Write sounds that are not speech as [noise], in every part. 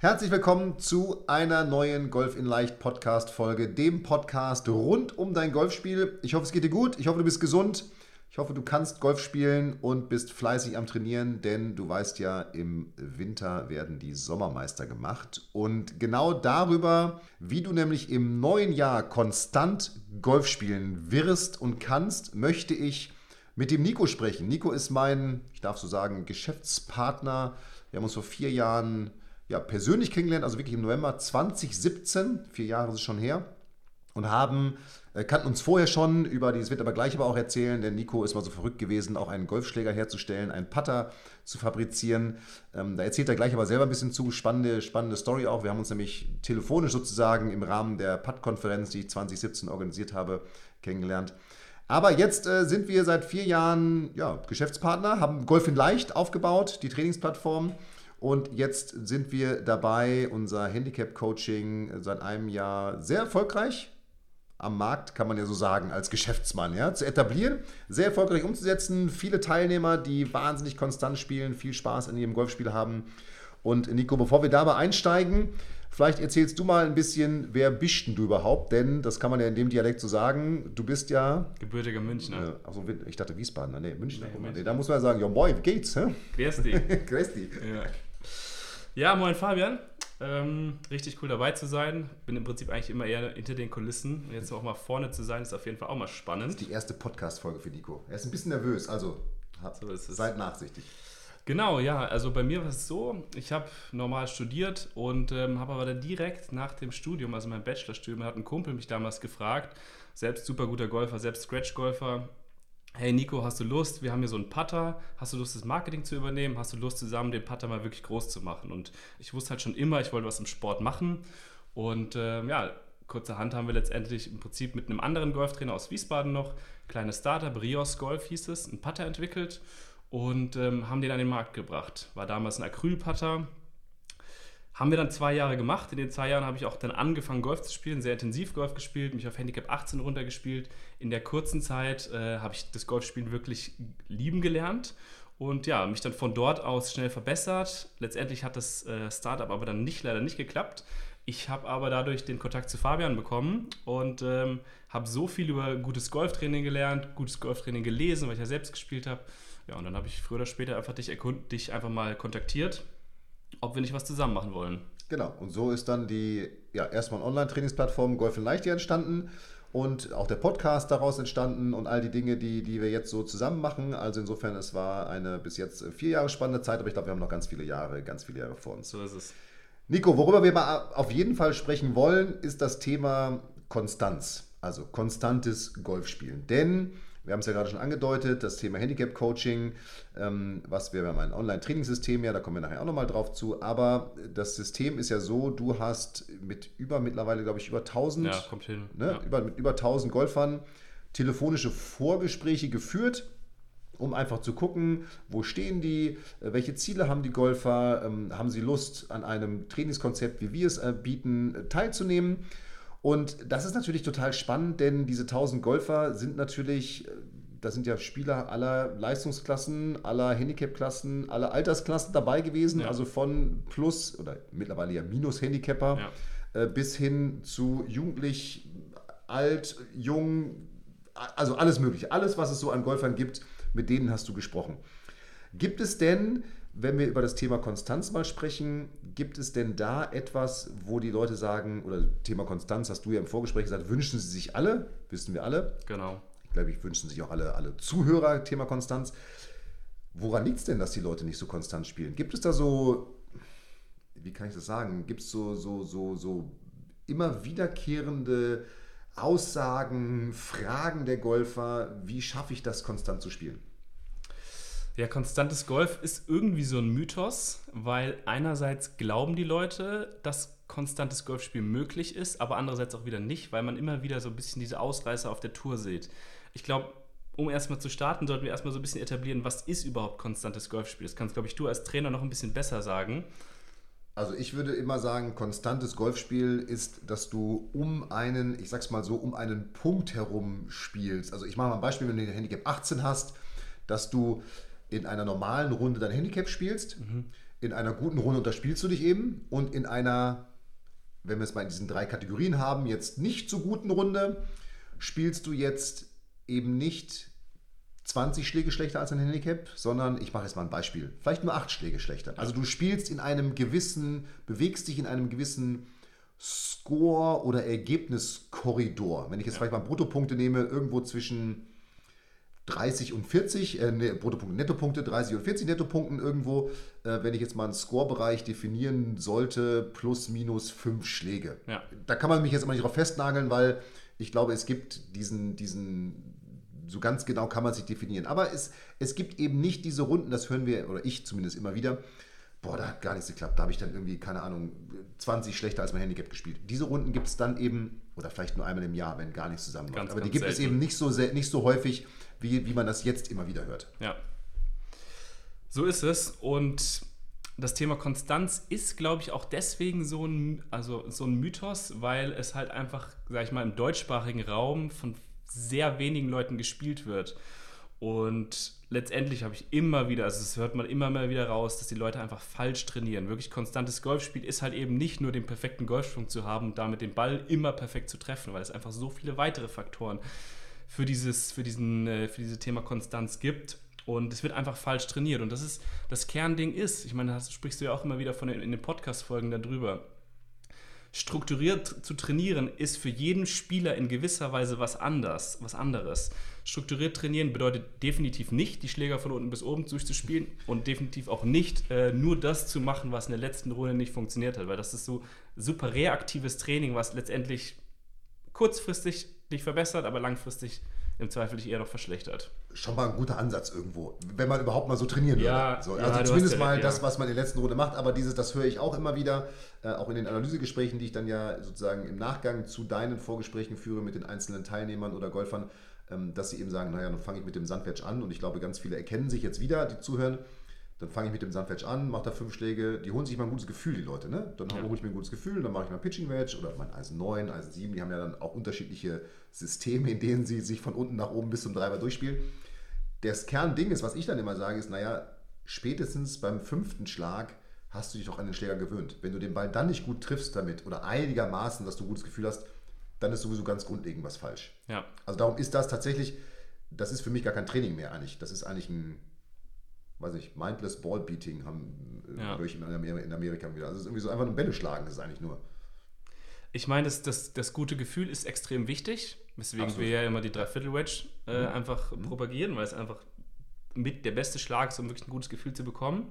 Herzlich willkommen zu einer neuen Golf in Leicht Podcast Folge, dem Podcast rund um dein Golfspiel. Ich hoffe, es geht dir gut. Ich hoffe, du bist gesund. Ich hoffe, du kannst Golf spielen und bist fleißig am Trainieren, denn du weißt ja, im Winter werden die Sommermeister gemacht. Und genau darüber, wie du nämlich im neuen Jahr konstant Golf spielen wirst und kannst, möchte ich mit dem Nico sprechen. Nico ist mein, ich darf so sagen, Geschäftspartner. Wir haben uns vor vier Jahren ja, persönlich kennengelernt, also wirklich im November 2017, vier Jahre ist es schon her, und haben, äh, kannten uns vorher schon über, das wird aber gleich aber auch erzählen, denn Nico ist mal so verrückt gewesen, auch einen Golfschläger herzustellen, einen Putter zu fabrizieren. Ähm, da erzählt er gleich aber selber ein bisschen zu, spannende, spannende Story auch. Wir haben uns nämlich telefonisch sozusagen im Rahmen der Putt-Konferenz, die ich 2017 organisiert habe, kennengelernt. Aber jetzt äh, sind wir seit vier Jahren ja, Geschäftspartner, haben Golf in Leicht aufgebaut, die Trainingsplattform und jetzt sind wir dabei, unser Handicap-Coaching seit einem Jahr sehr erfolgreich am Markt, kann man ja so sagen, als Geschäftsmann ja, zu etablieren, sehr erfolgreich umzusetzen. Viele Teilnehmer, die wahnsinnig konstant spielen, viel Spaß in ihrem Golfspiel haben. Und Nico, bevor wir dabei einsteigen, vielleicht erzählst du mal ein bisschen, wer bist denn du überhaupt? Denn das kann man ja in dem Dialekt so sagen. Du bist ja. Gebürtiger Münchner. Äh, also ich dachte Wiesbaden. Nee, Münchner. Nee, Münchner. Nee, da muss man ja sagen, ja moin, wie geht's? Hä? Grüß dich. Grüß dich. Ja. Ja, moin Fabian. Ähm, richtig cool dabei zu sein. Bin im Prinzip eigentlich immer eher hinter den Kulissen. Und jetzt auch mal vorne zu sein, ist auf jeden Fall auch mal spannend. Das ist die erste Podcast-Folge für Nico. Er ist ein bisschen nervös, also so seid nachsichtig. Genau, ja. Also bei mir war es so, ich habe normal studiert und ähm, habe aber dann direkt nach dem Studium, also mein Bachelorstudium, hat ein Kumpel mich damals gefragt, selbst super guter Golfer, selbst Scratch-Golfer, hey Nico, hast du Lust? Wir haben hier so einen Putter. Hast du Lust, das Marketing zu übernehmen? Hast du Lust, zusammen den Putter mal wirklich groß zu machen? Und ich wusste halt schon immer, ich wollte was im Sport machen. Und äh, ja, kurzerhand haben wir letztendlich im Prinzip mit einem anderen Golftrainer aus Wiesbaden noch, kleine Startup, Rios Golf hieß es, einen Putter entwickelt und ähm, haben den an den Markt gebracht. War damals ein Acryl-Putter, haben wir dann zwei Jahre gemacht. In den zwei Jahren habe ich auch dann angefangen, Golf zu spielen, sehr intensiv Golf gespielt, mich auf Handicap 18 runtergespielt. In der kurzen Zeit äh, habe ich das Golfspielen wirklich lieben gelernt und ja, mich dann von dort aus schnell verbessert. Letztendlich hat das äh, Startup aber dann nicht, leider nicht geklappt. Ich habe aber dadurch den Kontakt zu Fabian bekommen und ähm, habe so viel über gutes Golftraining gelernt, gutes Golftraining gelesen, weil ich ja selbst gespielt habe. Ja, und dann habe ich früher oder später einfach dich, dich einfach mal kontaktiert ob wir nicht was zusammen machen wollen. Genau, und so ist dann die ja, erstmal Online-Trainingsplattform Golf in Leicht entstanden und auch der Podcast daraus entstanden und all die Dinge, die, die wir jetzt so zusammen machen. Also insofern, es war eine bis jetzt vier Jahre spannende Zeit, aber ich glaube, wir haben noch ganz viele Jahre, ganz viele Jahre vor uns. So ist es. Nico, worüber wir mal auf jeden Fall sprechen wollen, ist das Thema Konstanz, also konstantes Golfspielen. Denn wir haben es ja gerade schon angedeutet, das Thema Handicap-Coaching, ähm, was wir, wir haben ein Online-Trainingssystem, ja, da kommen wir nachher auch nochmal drauf zu, aber das System ist ja so, du hast mit über, mittlerweile glaube ich, über 1000, ja, kommt hin. Ne, ja. über, mit über 1000 Golfern telefonische Vorgespräche geführt, um einfach zu gucken, wo stehen die, äh, welche Ziele haben die Golfer, ähm, haben sie Lust an einem Trainingskonzept, wie wir es äh, bieten, äh, teilzunehmen. Und das ist natürlich total spannend, denn diese 1000 Golfer sind natürlich, äh, da sind ja Spieler aller Leistungsklassen, aller Handicap-Klassen, aller Altersklassen dabei gewesen, ja. also von Plus oder mittlerweile ja Minus-Handicapper ja. Äh, bis hin zu jugendlich, alt, jung, also alles Mögliche. Alles, was es so an Golfern gibt, mit denen hast du gesprochen. Gibt es denn wenn wir über das Thema Konstanz mal sprechen, gibt es denn da etwas, wo die Leute sagen, oder Thema Konstanz hast du ja im Vorgespräch gesagt, wünschen sie sich alle, wissen wir alle. Genau. Ich glaube, ich wünschen sich auch alle, alle Zuhörer Thema Konstanz. Woran liegt es denn, dass die Leute nicht so konstant spielen? Gibt es da so, wie kann ich das sagen, gibt es so, so, so, so immer wiederkehrende Aussagen, Fragen der Golfer? Wie schaffe ich das, konstant zu spielen? Ja, konstantes Golf ist irgendwie so ein Mythos, weil einerseits glauben die Leute, dass konstantes Golfspiel möglich ist, aber andererseits auch wieder nicht, weil man immer wieder so ein bisschen diese Ausreißer auf der Tour sieht. Ich glaube, um erstmal zu starten, sollten wir erstmal so ein bisschen etablieren, was ist überhaupt konstantes Golfspiel. Das kannst, glaube ich, du als Trainer noch ein bisschen besser sagen. Also ich würde immer sagen, konstantes Golfspiel ist, dass du um einen, ich sag's mal so, um einen Punkt herum spielst. Also ich mache mal ein Beispiel, wenn du den Handicap 18 hast, dass du in einer normalen Runde dein Handicap spielst, mhm. in einer guten Runde unterspielst du dich eben und in einer, wenn wir es mal in diesen drei Kategorien haben, jetzt nicht so guten Runde, spielst du jetzt eben nicht 20 Schläge schlechter als ein Handicap, sondern ich mache jetzt mal ein Beispiel, vielleicht nur 8 Schläge schlechter. Also du spielst in einem gewissen, bewegst dich in einem gewissen Score- oder Ergebniskorridor. Wenn ich jetzt ja. vielleicht mal Bruttopunkte nehme, irgendwo zwischen 30 und 40, äh, ne, Bruttopunkte, Nettopunkte, 30 und 40 Nettopunkten irgendwo, äh, wenn ich jetzt mal einen Scorebereich definieren sollte, plus minus 5 Schläge. Ja. Da kann man mich jetzt immer nicht drauf festnageln, weil ich glaube, es gibt diesen, diesen, so ganz genau kann man sich definieren. Aber es, es gibt eben nicht diese Runden, das hören wir, oder ich zumindest immer wieder, boah, da hat gar nichts geklappt. Da habe ich dann irgendwie, keine Ahnung, 20 schlechter als mein Handicap gespielt. Diese Runden gibt es dann eben, oder vielleicht nur einmal im Jahr, wenn gar nichts zusammenläuft. Aber ganz die gibt selten. es eben nicht so, nicht so häufig, wie, wie man das jetzt immer wieder hört. Ja. So ist es. Und das Thema Konstanz ist, glaube ich, auch deswegen so ein, also so ein Mythos, weil es halt einfach, sag ich mal, im deutschsprachigen Raum von sehr wenigen Leuten gespielt wird. Und letztendlich habe ich immer wieder, also das hört man immer mal wieder raus, dass die Leute einfach falsch trainieren. Wirklich konstantes Golfspiel ist halt eben nicht nur den perfekten Golfschwung zu haben und damit den Ball immer perfekt zu treffen, weil es einfach so viele weitere Faktoren für dieses, für diesen, äh, für dieses Thema Konstanz gibt. Und es wird einfach falsch trainiert. Und das ist, das Kernding ist, ich meine, das sprichst du ja auch immer wieder von in den Podcast-Folgen darüber. Strukturiert zu trainieren ist für jeden Spieler in gewisser Weise was anders, was anderes. Strukturiert trainieren bedeutet definitiv nicht, die Schläger von unten bis oben durchzuspielen und definitiv auch nicht äh, nur das zu machen, was in der letzten Runde nicht funktioniert hat, weil das ist so super reaktives Training, was letztendlich kurzfristig dich verbessert, aber langfristig im Zweifel dich eher noch verschlechtert. Schon mal ein guter Ansatz irgendwo, wenn man überhaupt mal so trainieren ja, würde. So, also ja, zumindest ja, mal das, was man in der letzten Runde macht, aber dieses, das höre ich auch immer wieder, äh, auch in den Analysegesprächen, die ich dann ja sozusagen im Nachgang zu deinen Vorgesprächen führe mit den einzelnen Teilnehmern oder Golfern, dass sie eben sagen, naja, dann fange ich mit dem Sandwedge an und ich glaube, ganz viele erkennen sich jetzt wieder, die zuhören, dann fange ich mit dem Sandwedge an, mache da fünf Schläge, die holen sich mal ein gutes Gefühl, die Leute. Ne? Dann ja. hole ich mir ein gutes Gefühl, dann mache ich mal Pitching Wedge oder mein Eisen 9, Eisen 7, die haben ja dann auch unterschiedliche Systeme, in denen sie sich von unten nach oben bis zum Driver durchspielen. Das Kernding ist, was ich dann immer sage, ist, naja, spätestens beim fünften Schlag hast du dich doch an den Schläger gewöhnt. Wenn du den Ball dann nicht gut triffst damit oder einigermaßen, dass du ein gutes Gefühl hast, dann ist sowieso ganz grundlegend was falsch. Ja. Also darum ist das tatsächlich, das ist für mich gar kein Training mehr eigentlich. Das ist eigentlich ein weiß ich, Mindless Ball Beating haben äh, ja. ich in Amerika wieder. Also es ist irgendwie so einfach nur Bälle schlagen, das ist eigentlich nur. Ich meine, das, das, das gute Gefühl ist extrem wichtig, weswegen Absolut. wir ja immer die Dreiviertel-Wedge äh, mhm. einfach mhm. propagieren, weil es einfach mit der beste Schlag ist, um wirklich ein gutes Gefühl zu bekommen.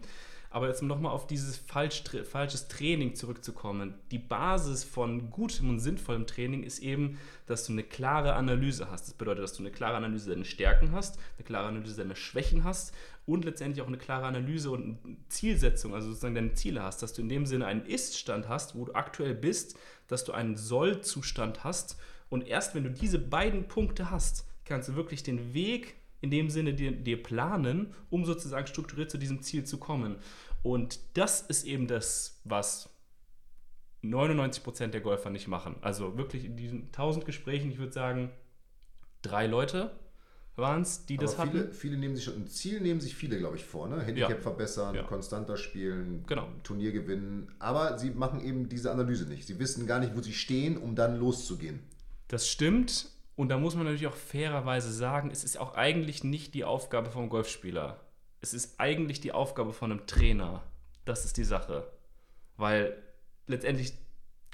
Aber jetzt nochmal auf dieses falsch, falsches Training zurückzukommen. Die Basis von gutem und sinnvollem Training ist eben, dass du eine klare Analyse hast. Das bedeutet, dass du eine klare Analyse deiner Stärken hast, eine klare Analyse deiner Schwächen hast und letztendlich auch eine klare Analyse und Zielsetzung, also sozusagen deine Ziele hast, dass du in dem Sinne einen Ist-Stand hast, wo du aktuell bist, dass du einen Soll-Zustand hast und erst wenn du diese beiden Punkte hast, kannst du wirklich den Weg in dem Sinne dir, dir planen, um sozusagen strukturiert zu diesem Ziel zu kommen. Und das ist eben das, was 99% der Golfer nicht machen. Also wirklich in diesen 1000 Gesprächen, ich würde sagen, drei Leute waren es, die das viele, hatten. Viele nehmen sich schon, ein Ziel nehmen sich viele, glaube ich, vor. Ne? Handicap ja. verbessern, ja. konstanter spielen, genau. Turnier gewinnen. Aber sie machen eben diese Analyse nicht. Sie wissen gar nicht, wo sie stehen, um dann loszugehen. Das stimmt. Und da muss man natürlich auch fairerweise sagen, es ist auch eigentlich nicht die Aufgabe vom Golfspieler. Es ist eigentlich die Aufgabe von einem Trainer. Das ist die Sache. Weil letztendlich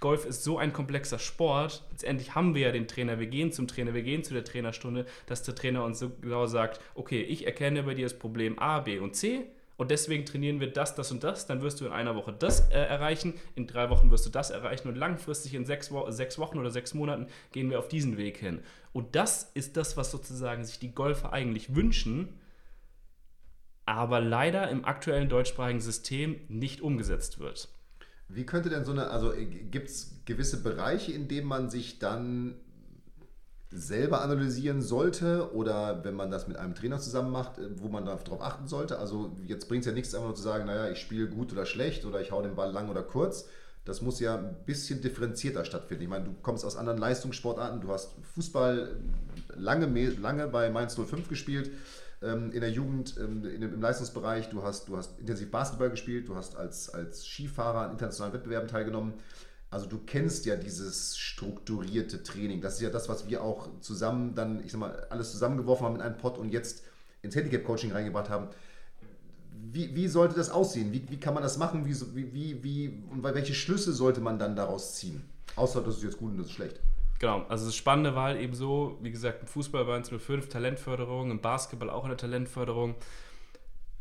Golf ist so ein komplexer Sport. Letztendlich haben wir ja den Trainer, wir gehen zum Trainer, wir gehen zu der Trainerstunde, dass der Trainer uns so genau sagt, okay, ich erkenne bei dir das Problem A, B und C und deswegen trainieren wir das, das und das, dann wirst du in einer Woche das äh, erreichen, in drei Wochen wirst du das erreichen und langfristig in sechs, Wo sechs Wochen oder sechs Monaten gehen wir auf diesen Weg hin. Und das ist das, was sozusagen sich die Golfer eigentlich wünschen, aber leider im aktuellen deutschsprachigen System nicht umgesetzt wird. Wie könnte denn so eine, also äh, gibt es gewisse Bereiche, in denen man sich dann selber analysieren sollte oder wenn man das mit einem Trainer zusammen macht, äh, wo man darauf achten sollte? Also jetzt bringt es ja nichts, einfach nur zu sagen, naja, ich spiele gut oder schlecht oder ich hau den Ball lang oder kurz. Das muss ja ein bisschen differenzierter stattfinden. Ich meine, du kommst aus anderen Leistungssportarten, du hast Fußball lange, lange bei Mainz 05 gespielt ähm, in der Jugend, ähm, im Leistungsbereich, du hast, du hast intensiv Basketball gespielt, du hast als, als Skifahrer an internationalen Wettbewerben teilgenommen. Also du kennst ja dieses strukturierte Training. Das ist ja das, was wir auch zusammen dann, ich sag mal, alles zusammengeworfen haben in einen Pot und jetzt ins Handicap-Coaching reingebracht haben. Wie, wie sollte das aussehen? Wie, wie kann man das machen? Wie, wie, wie, und welche Schlüsse sollte man dann daraus ziehen? Außer, das ist jetzt gut und das ist schlecht. Genau, also das Spannende war halt eben so, wie gesagt, im Fußball nur fünf Talentförderung, im Basketball auch eine Talentförderung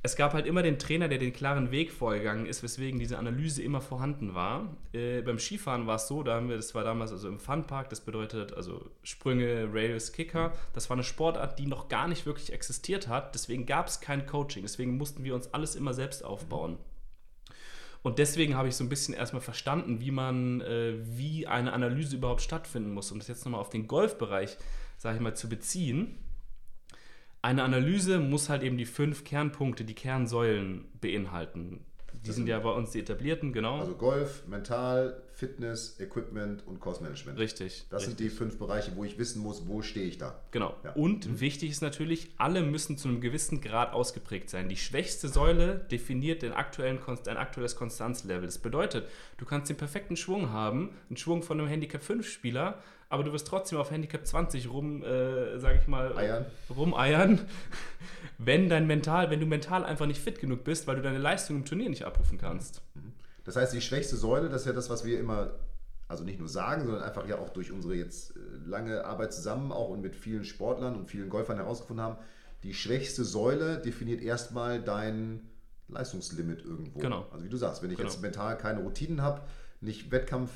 es gab halt immer den Trainer, der den klaren Weg vorgegangen ist, weswegen diese Analyse immer vorhanden war. Äh, beim Skifahren war es so, da haben wir, das war damals also im Funpark, das bedeutet also Sprünge, Rails, Kicker. Das war eine Sportart, die noch gar nicht wirklich existiert hat. Deswegen gab es kein Coaching. Deswegen mussten wir uns alles immer selbst aufbauen. Und deswegen habe ich so ein bisschen erstmal verstanden, wie man, äh, wie eine Analyse überhaupt stattfinden muss. Um das jetzt nochmal auf den Golfbereich, sage ich mal, zu beziehen eine Analyse muss halt eben die fünf Kernpunkte, die Kernsäulen beinhalten. Die sind, ja bei uns die etablierten, genau. Also Golf, Mental, Fitness, Equipment und Cost Management. Richtig. Das richtig. sind die fünf Bereiche, wo ich wissen muss, wo stehe ich da. Genau. Ja. Und mhm. wichtig ist natürlich, alle müssen zu einem gewissen Grad ausgeprägt sein. Die schwächste Säule definiert den aktuellen, ein aktuelles Konstanzlevel. Das bedeutet, du kannst den perfekten Schwung haben, einen Schwung von einem Handicap 5 Spieler, aber du wirst trotzdem auf Handicap 20 rum, äh, sag ich mal, Eiern. rumeiern, [laughs] wenn dein Mental, wenn du mental einfach nicht fit genug bist, weil du deine Leistung im Turnier nicht abrufen kannst. Mhm. Das heißt, die schwächste Säule, das ist ja das, was wir immer, also nicht nur sagen, sondern einfach ja auch durch unsere jetzt äh, lange Arbeit zusammen auch und mit vielen Sportlern und vielen Golfern herausgefunden haben, die schwächste Säule definiert erstmal dein Leistungslimit irgendwo. Genau. Also wie du sagst, wenn ich genau. jetzt mental keine Routinen habe, nicht Wettkampf,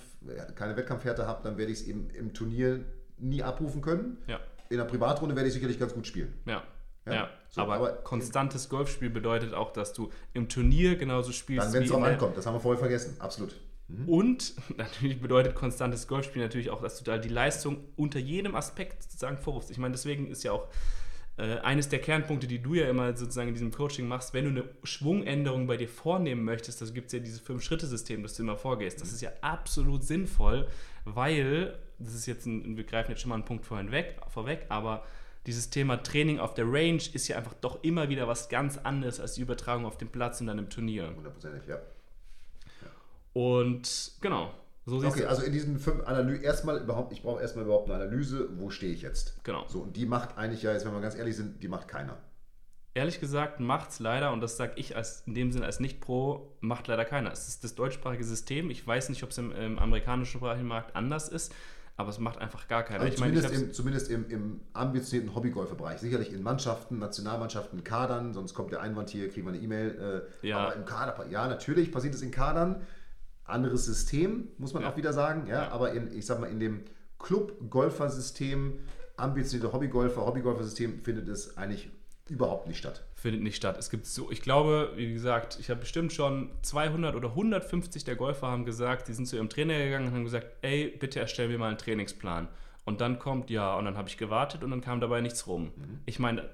keine Wettkampfhärte habe, dann werde ich es eben im Turnier nie abrufen können. Ja. In der Privatrunde werde ich sicherlich ganz gut spielen. Ja. Ja, ja. So, aber, aber, konstantes Golfspiel bedeutet auch, dass du im Turnier genauso spielst. Dann, wenn es drauf ankommt, das haben wir vorher vergessen, absolut. Mhm. Und [laughs] natürlich bedeutet konstantes Golfspiel natürlich auch, dass du da die Leistung unter jedem Aspekt sozusagen vorrufst. Ich meine, deswegen ist ja auch äh, eines der Kernpunkte, die du ja immer sozusagen in diesem Coaching machst, wenn du eine Schwungänderung bei dir vornehmen möchtest, das gibt es ja dieses Fünf-Schritte-System, das du immer vorgehst. Das ist ja absolut sinnvoll, weil, das ist jetzt ein, wir greifen jetzt schon mal einen Punkt vorhin weg, vorweg, aber dieses Thema Training auf der Range ist ja einfach doch immer wieder was ganz anderes als die Übertragung auf dem Platz und dann im Turnier. Hundertprozentig, ja. Und genau, so okay, also in diesen fünf Analysen, erstmal überhaupt, ich brauche erstmal überhaupt eine Analyse, wo stehe ich jetzt? Genau. So, und die macht eigentlich ja, jetzt wenn wir ganz ehrlich sind, die macht keiner. Ehrlich gesagt macht es leider, und das sage ich als, in dem Sinne als Nicht-Pro, macht leider keiner. Es ist das deutschsprachige System. Ich weiß nicht, ob es im, im amerikanischen sprachigen Markt anders ist, aber es macht einfach gar keiner. Also ich zumindest, meine, ich im, zumindest im, im ambitionierten Hobbygolferbereich. Sicherlich in Mannschaften, Nationalmannschaften, Kadern, sonst kommt der Einwand hier, kriegen wir eine E-Mail. Äh, ja. Aber im Kader, ja, natürlich passiert es in Kadern anderes System, muss man ja. auch wieder sagen. Ja, ja, aber in, ich sag mal, in dem Club-Golfer-System, ambitionierte Hobbygolfer, Hobbygolfer-System findet es eigentlich überhaupt nicht statt. Findet nicht statt. Es gibt so, ich glaube, wie gesagt, ich habe bestimmt schon 200 oder 150 der Golfer haben gesagt, die sind zu ihrem Trainer gegangen und haben gesagt, ey, bitte erstell mir mal einen Trainingsplan. Und dann kommt, ja, und dann habe ich gewartet und dann kam dabei nichts rum. Mhm. Ich meine,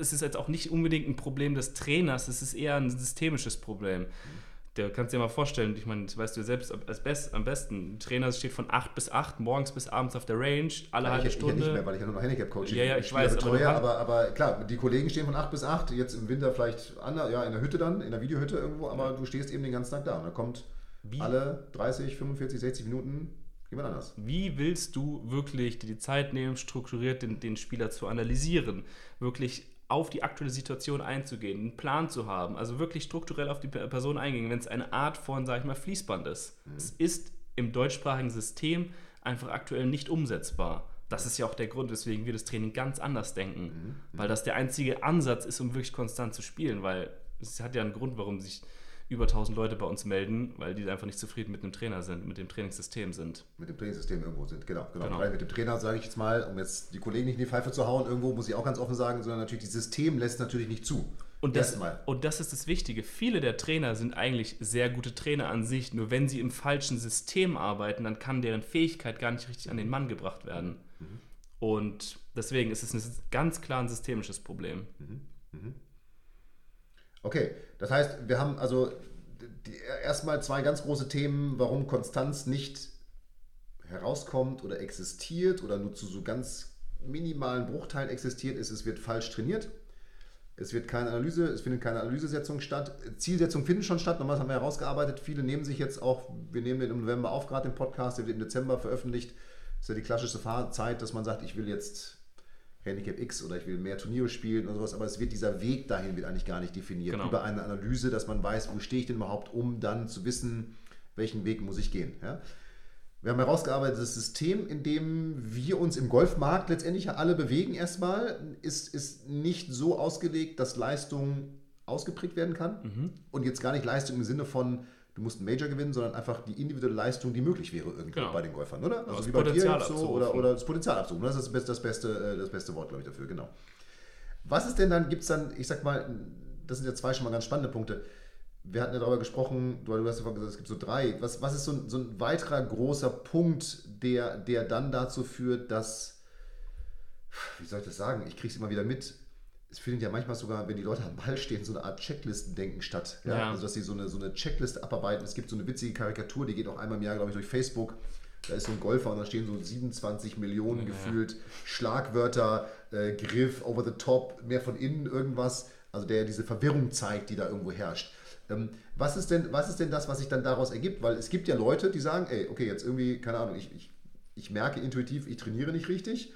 es ist jetzt auch nicht unbedingt ein Problem des Trainers, es ist eher ein systemisches Problem. Mhm der kannst dir mal vorstellen, ich meine, das weißt du selbst als best, am besten. Ein Trainer steht von 8 bis 8, morgens bis abends auf der Range, alle ja, halbe ich, Stunde. Ich ja nicht mehr, weil ich ja nur noch Handicap-Coaching Ja, ja, ich, ich weiß. Betreuer, aber, aber, aber, klar, die Kollegen stehen von 8 bis 8, jetzt im Winter vielleicht an, ja, in der Hütte dann, in der Videohütte irgendwo, aber du stehst eben den ganzen Tag da und da kommt Wie? alle 30, 45, 60 Minuten jemand anders. Wie willst du wirklich dir die Zeit nehmen, strukturiert den, den Spieler zu analysieren, wirklich auf die aktuelle Situation einzugehen, einen Plan zu haben, also wirklich strukturell auf die Person eingehen, wenn es eine Art von, sag ich mal, Fließband ist. Mhm. Es ist im deutschsprachigen System einfach aktuell nicht umsetzbar. Das ist ja auch der Grund, weswegen wir das Training ganz anders denken, mhm. weil das der einzige Ansatz ist, um wirklich konstant zu spielen, weil es hat ja einen Grund, warum sich über 1000 Leute bei uns melden, weil die einfach nicht zufrieden mit dem Trainer sind, mit dem Trainingssystem sind. Mit dem Trainingssystem irgendwo sind, genau. genau. Genau. Weil mit dem Trainer, sage ich jetzt mal, um jetzt die Kollegen nicht in die Pfeife zu hauen, irgendwo muss ich auch ganz offen sagen, sondern natürlich, das System lässt natürlich nicht zu. Und das, und das ist das Wichtige. Viele der Trainer sind eigentlich sehr gute Trainer an sich. Nur wenn sie im falschen System arbeiten, dann kann deren Fähigkeit gar nicht richtig an den Mann gebracht werden. Und deswegen ist es ein ganz klar ein systemisches Problem. Okay, das heißt, wir haben also erstmal zwei ganz große Themen, warum Konstanz nicht herauskommt oder existiert oder nur zu so ganz minimalen Bruchteilen existiert, ist, es wird falsch trainiert. Es wird keine Analyse, es findet keine Analysesetzung statt. Zielsetzungen finden schon statt, nochmal das haben wir herausgearbeitet. Viele nehmen sich jetzt auch, wir nehmen den im November auf, gerade den Podcast, der wird im Dezember veröffentlicht. Das ist ja die klassische Fahrzeit, dass man sagt, ich will jetzt Handicap X oder ich will mehr Turniere spielen oder sowas, aber es wird dieser Weg dahin wird eigentlich gar nicht definiert. Genau. Über eine Analyse, dass man weiß, wo stehe ich denn überhaupt, um dann zu wissen, welchen Weg muss ich gehen. Ja? Wir haben herausgearbeitet, das System, in dem wir uns im Golfmarkt letztendlich ja alle bewegen erstmal, ist, ist nicht so ausgelegt, dass Leistung ausgeprägt werden kann. Und jetzt gar nicht Leistung im Sinne von, du musst einen Major gewinnen, sondern einfach die individuelle Leistung, die möglich wäre irgendwo Genau. bei den Golfern, oder? Also das wie bei dir Potenzial jetzt so, abzurufen. oder, oder das Potenzial abzurufen. Das ist das beste, das beste, äh, das beste Wort, glaube ich, dafür, genau. Was ist denn dann, gibt es dann, ich sag mal, das sind ja zwei schon mal ganz spannende Punkte. Wir hatten ja darüber gesprochen, du, du hast ja vorhin gesagt, es gibt so drei. Was, was ist so ein, so ein weiterer großer Punkt, der, der dann dazu führt, dass, wie soll ich das sagen, ich kriege es immer wieder mit, es findet ja manchmal sogar, wenn die Leute am Ball stehen, so eine Art Checklistendenken statt. Ja? Ja. Also, dass sie so eine, so eine Checkliste abarbeiten. Es gibt so eine witzige Karikatur, die geht auch einmal im Jahr, glaube ich, durch Facebook. Da ist so ein Golfer und da stehen so 27 Millionen gefühlt Schlagwörter, äh, Griff, over the top, mehr von innen irgendwas. Also der diese Verwirrung zeigt, die da irgendwo herrscht. Ähm, was, ist denn, was ist denn das, was sich dann daraus ergibt? Weil es gibt ja Leute, die sagen, ey, okay, jetzt irgendwie, keine Ahnung, ich, ich, ich merke intuitiv, ich trainiere nicht richtig.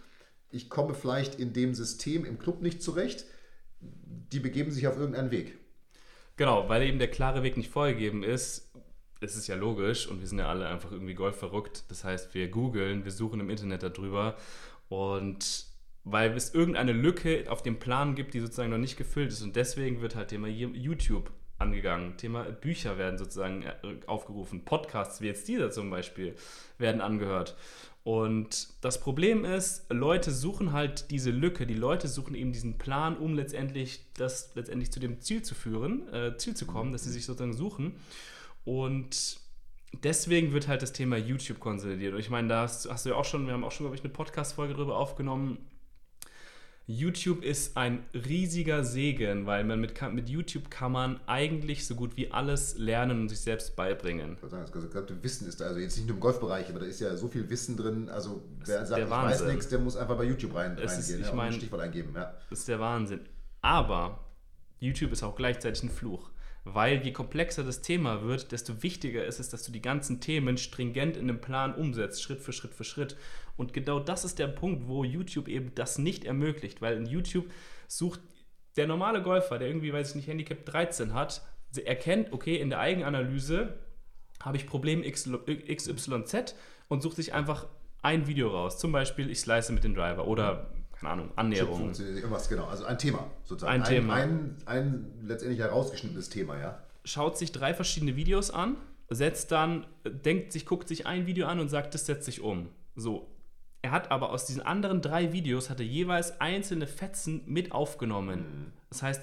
Ich komme vielleicht in dem System im Club nicht zurecht. Die begeben sich auf irgendeinen Weg. Genau, weil eben der klare Weg nicht vorgegeben ist. Es ist ja logisch und wir sind ja alle einfach irgendwie Golf verrückt. Das heißt, wir googeln, wir suchen im Internet darüber und weil es irgendeine Lücke auf dem Plan gibt, die sozusagen noch nicht gefüllt ist und deswegen wird halt Thema YouTube angegangen. Thema Bücher werden sozusagen äh, aufgerufen. Podcasts wie jetzt dieser zum Beispiel werden angehört. Und das Problem ist, Leute suchen halt diese Lücke, die Leute suchen eben diesen Plan, um letztendlich das letztendlich zu dem Ziel zu führen, äh, Ziel zu kommen, dass sie sich sozusagen suchen. Und deswegen wird halt das Thema YouTube konsolidiert. Und ich meine, da hast, hast du ja auch schon, wir haben auch schon, glaube ich, eine Podcast-Folge darüber aufgenommen. YouTube ist ein riesiger Segen, weil man mit, mit YouTube kann man eigentlich so gut wie alles lernen und sich selbst beibringen. Das gesamte Wissen ist da, also jetzt nicht nur im Golfbereich, aber da ist ja so viel Wissen drin. Also wer sagt, der ich weiß Wahnsinn. nichts, der muss einfach bei YouTube rein, Es ist- reingehen ich ja, und mein- ein Stichwort eingeben. Ja. Das ist der Wahnsinn. Aber YouTube ist auch gleichzeitig ein Fluch. Weil je komplexer das Thema wird, desto wichtiger ist es, dass du die ganzen Themen stringent in einem Plan umsetzt, Schritt für Schritt für Schritt. Und genau das ist der Punkt, wo YouTube eben das nicht ermöglicht, weil in YouTube sucht der normale Golfer, der irgendwie, weiß ich nicht, Handicap 13 hat, erkennt, okay, in der Eigenanalyse habe ich Problem XYZ und sucht sich einfach ein Video raus. Zum Beispiel, ich slice mit dem Driver oder, keine Ahnung, Annäherung. Irgendwas, genau. Also ein Thema sozusagen. Ein Thema. Ein, ein letztendlich herausgeschnittenes Thema, ja. schaut sich drei verschiedene Videos an, setzt dann, denkt sich, guckt sich ein Video an und sagt, das setzt sich um. So. Er hat aber aus diesen anderen drei Videos hatte jeweils einzelne Fetzen mit aufgenommen. Das heißt,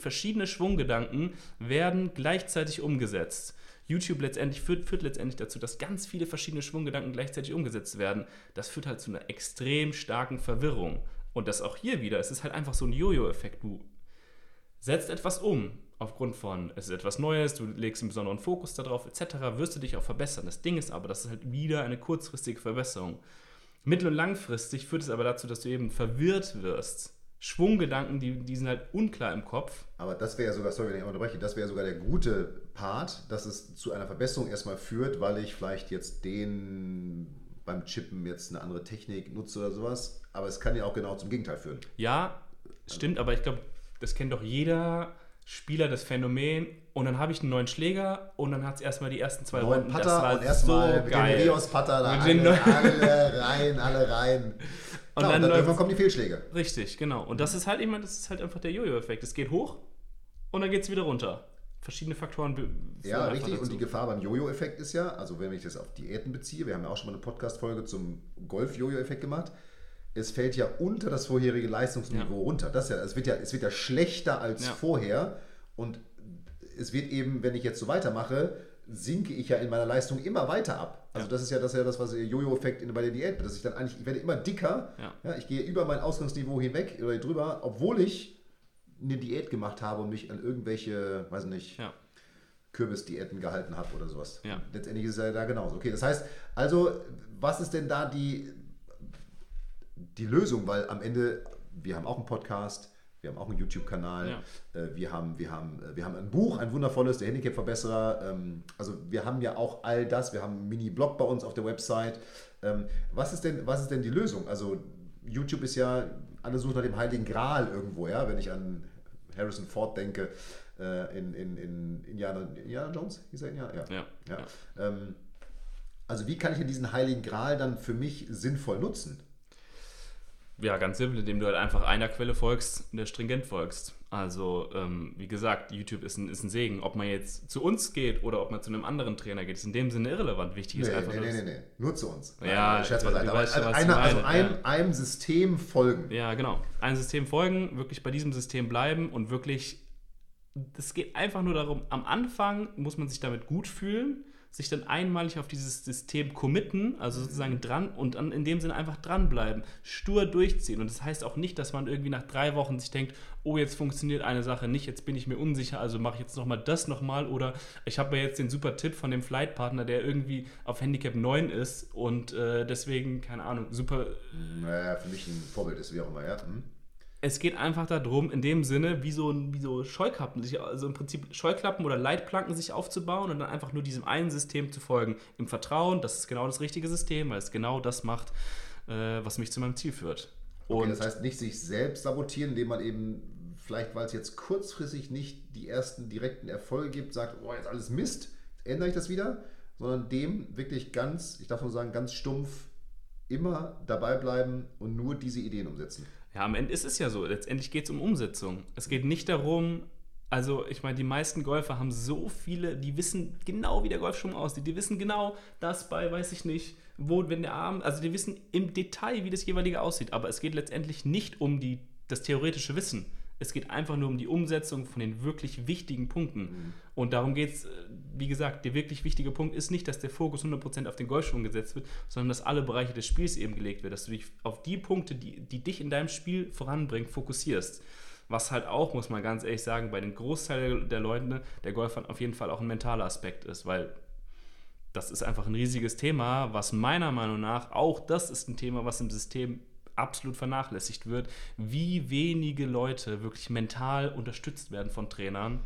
verschiedene Schwunggedanken werden gleichzeitig umgesetzt. YouTube letztendlich führt, führt letztendlich dazu, dass ganz viele verschiedene Schwunggedanken gleichzeitig umgesetzt werden. Das führt halt zu einer extrem starken Verwirrung. Und das auch hier wieder, es ist halt einfach so ein Jojo-Effekt. Du setzt etwas um aufgrund von, es ist etwas Neues, du legst einen besonderen Fokus darauf, etc., wirst du dich auch verbessern. Das Ding ist aber, das ist halt wieder eine kurzfristige Verbesserung. Mittel- und langfristig führt es aber dazu, dass du eben verwirrt wirst. Schwunggedanken, die, die sind halt unklar im Kopf. Aber das wäre ja sogar, sorry, wenn ich unterbreche, das wäre sogar der gute Part, dass es zu einer Verbesserung erstmal führt, weil ich vielleicht jetzt den beim Chippen jetzt eine andere Technik nutze oder sowas. Aber es kann ja auch genau zum Gegenteil führen. Ja, stimmt, aber ich glaube, das kennt doch jeder Spieler das Phänomen. Und dann habe ich einen neuen Schläger und dann hat es erstmal die ersten zwei Neuen Runden. Patter und erstmal mit dem Rios-Patter da Mit den alle, alle rein, alle rein. [laughs] Und Klar, dann und dann kommen die Fehlschläge. Richtig, genau. Und das ist halt immer, das ist halt einfach der Jojo-Effekt. Es geht hoch und dann geht es wieder runter. Verschiedene Faktoren. Ja, richtig. Und die Gefahr beim Jojo-Effekt ist ja, also wenn ich das auf Diäten beziehe, wir haben ja auch schon mal eine Podcast-Folge zum Golf-Jojo-Effekt gemacht, es fällt ja unter das vorherige Leistungsniveau ja. runter. Das ja, es, wird ja, es wird ja schlechter als ja. vorher und es wird eben, wenn ich jetzt so weitermache, sinke ich ja in meiner Leistung immer weiter ab. Also ja. das ist ja das, ja das was der Jojo-Effekt bei der Diät, dass ich dann eigentlich, ich werde immer dicker, ja. ja. ich gehe über mein Ausgangsniveau hinweg oder drüber, obwohl ich eine Diät gemacht habe und mich an irgendwelche, weiß nicht, ja. Kürbisdiäten gehalten habe oder sowas. Ja. Letztendlich ist es ja da genauso. Okay, das heißt, also, was ist denn da die, die Lösung? Weil am Ende, wir haben auch einen Podcast, wir haben auch einen YouTube-Kanal, ja. Äh, wir, haben, wir, haben, äh, wir haben ein Buch, ein wundervolles, der Handicap-Verbesserer. Ähm, also wir haben ja auch all das, wir haben einen Mini-Blog bei uns auf der Website. Ähm, was, ist denn, was ist denn die Lösung? Also YouTube ist ja, alle suchen nach dem Heiligen Gral irgendwo, ja, wenn ich an Harrison Ford denke, äh, in, in, in Indiana, Indiana Jones, hieß er Indiana? Ja. ja. ja. ja. Ähm, also wie kann ich denn diesen Heiligen Gral dann für mich sinnvoll nutzen? Ja, ganz simpel, indem du halt einfach einer Quelle folgst, der stringent folgst. Also, ähm, wie gesagt, YouTube ist ein, ist ein Segen. Ob man jetzt zu uns geht oder ob man zu einem anderen Trainer geht, ist in dem Sinne irrelevant. Wichtig nee, ist einfach nee, nee, nee, nee, nur zu uns. Ja, Scherz beiseite. Aber weißt, einer, also einem, ja. einem System folgen. Ja, genau. Einem System folgen, wirklich bei diesem System bleiben und wirklich, es geht einfach nur darum, am Anfang muss man sich damit gut fühlen sich dann einmalig auf dieses System committen, also sozusagen dran und dann in dem Sinne einfach dranbleiben, stur durchziehen. Und das heißt auch nicht, dass man irgendwie nach drei Wochen sich denkt, oh, jetzt funktioniert eine Sache nicht, jetzt bin ich mir unsicher, also mache ich jetzt nochmal das nochmal oder ich habe ja jetzt den super Tipp von dem Flightpartner, der irgendwie auf Handicap 9 ist und äh, deswegen, keine Ahnung, super. Naja, für mich ein Vorbild ist, wie auch immer, ja. Hm? Es geht einfach darum, in dem Sinne, wie so, wie so Scheuklappen, sich, also im Prinzip Scheuklappen oder Leitplanken sich aufzubauen und dann einfach nur diesem einen System zu folgen. Im Vertrauen, das ist genau das richtige System, weil es genau das macht, äh, was mich zu meinem Ziel führt. Und okay, das heißt nicht sich selbst sabotieren, indem man eben vielleicht, weil es jetzt kurzfristig nicht die ersten direkten Erfolge gibt, sagt, oh, jetzt alles Mist, ändere ich das wieder, sondern dem wirklich ganz, ich darf nur sagen, ganz stumpf immer dabei bleiben und nur diese Ideen umsetzen. Ja, am Ende ist es ja so. Letztendlich geht es um Umsetzung. Es geht nicht darum, also ich meine, die meisten Golfer haben so viele, die wissen genau, wie der Golfschwung aussieht. Die wissen genau, dass bei, weiß ich nicht, wo, wenn der Arm, also die wissen im Detail, wie das jeweilige aussieht. Aber es geht letztendlich nicht um die, das theoretische Wissen. Es geht einfach nur um die Umsetzung von den wirklich wichtigen Punkten. Mhm. Und darum geht es, äh, wie gesagt, der wirklich wichtige Punkt ist nicht, dass der Fokus 100% auf den Golfschwung gesetzt wird, sondern dass alle Bereiche des Spiels eben gelegt werden, dass du dich auf die Punkte, die, die dich in deinem Spiel voranbringen, fokussierst. Was halt auch, muss man ganz ehrlich sagen, bei den Großteil der Leute, der Golfer auf jeden Fall auch ein mentaler Aspekt ist, weil das ist einfach ein riesiges Thema, was meiner Meinung nach auch das ist ein Thema, was im System absolut vernachlässigt wird, wie wenige Leute wirklich mental unterstützt werden von Trainern,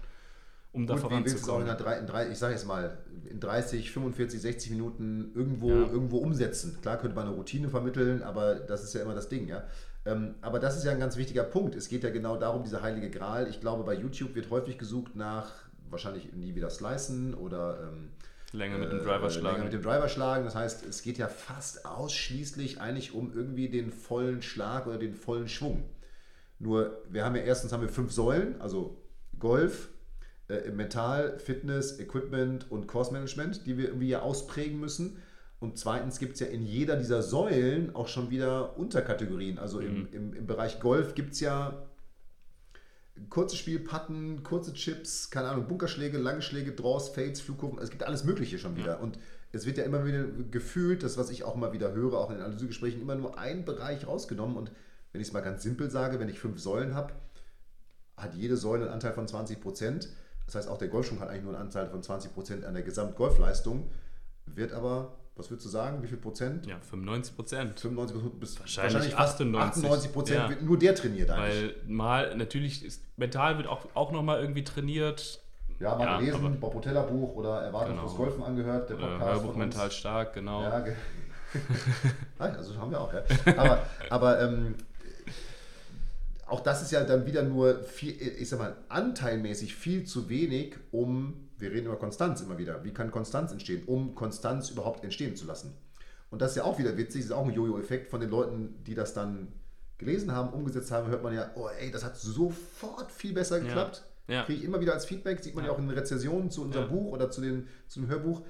um da Gut, voranzukommen. Wie willst du auch in, drei, ich sage jetzt mal, in 30, 45, 60 Minuten irgendwo, ja. irgendwo umsetzen? Klar könnte man eine Routine vermitteln, aber das ist ja immer das Ding, ja. Ähm, aber das ist ja ein ganz wichtiger Punkt. Es geht ja genau darum, dieser heilige Gral. Ich glaube, bei YouTube wird häufig gesucht nach wahrscheinlich nie wieder Slicen oder ähm, Länger mit dem Driver schlagen. Länger mit dem Driver schlagen. Das heißt, es geht ja fast ausschließlich eigentlich um irgendwie den vollen Schlag oder den vollen Schwung. Nur, wir haben ja erstens haben wir fünf Säulen, also Golf, äh, Mental, Fitness, Equipment und Course Management, die wir irgendwie ja ausprägen müssen. Und zweitens gibt es ja in jeder dieser Säulen auch schon wieder Unterkategorien. Also mhm. im, im, im Bereich Golf gibt es ja kurzes Spiel, Patten, kurze Chips, keine Ahnung, Bunkerschläge, lange Schläge, Draws, Fades, Flugkurven, es gibt alles Mögliche schon wieder. Ja. Und es wird ja immer wieder gefühlt, das, was ich auch immer wieder höre, auch in Analysegesprächen, immer nur ein Bereich rausgenommen. Und wenn ich es mal ganz simpel sage, wenn ich fünf Säulen habe, hat jede Säule einen Anteil von 20 Prozent. Das heißt, auch der Golfschwung hat eigentlich nur einen Anteil von 20 Prozent an der Gesamtgolfleistung, wird aber was würdest du sagen? Wie viel Prozent? Ja, 95 Prozent. 95 Prozent bis wahrscheinlich, wahrscheinlich 98. 98 Prozent ja. wird nur der trainiert eigentlich. Weil mal, natürlich, ist, mental wird auch, auch nochmal irgendwie trainiert. Ja, mal ja, gelesen, Bob Rotella Buch oder Erwartungslos genau. Golfen angehört, der Podcast. Oder Hörbuch Mental Stark, genau. Ja, [laughs] [laughs] also haben wir auch, ja. Aber, aber ähm, auch das ist ja dann wieder nur, viel, ich sag mal, anteilmäßig viel zu wenig, um wir reden über Konstanz immer wieder. Wie kann Konstanz entstehen, um Konstanz überhaupt entstehen zu lassen? Und das ist ja auch wieder witzig, das ist auch ein Jojo-Effekt von den Leuten, die das dann gelesen haben, umgesetzt haben, hört man ja, oh ey, das hat sofort viel besser geklappt. Ja. Kriege ich immer wieder als Feedback, sieht man ja, Ja. auch in Rezensionen zu unserem Ja. Buch oder zu, den, zu dem Hörbuch.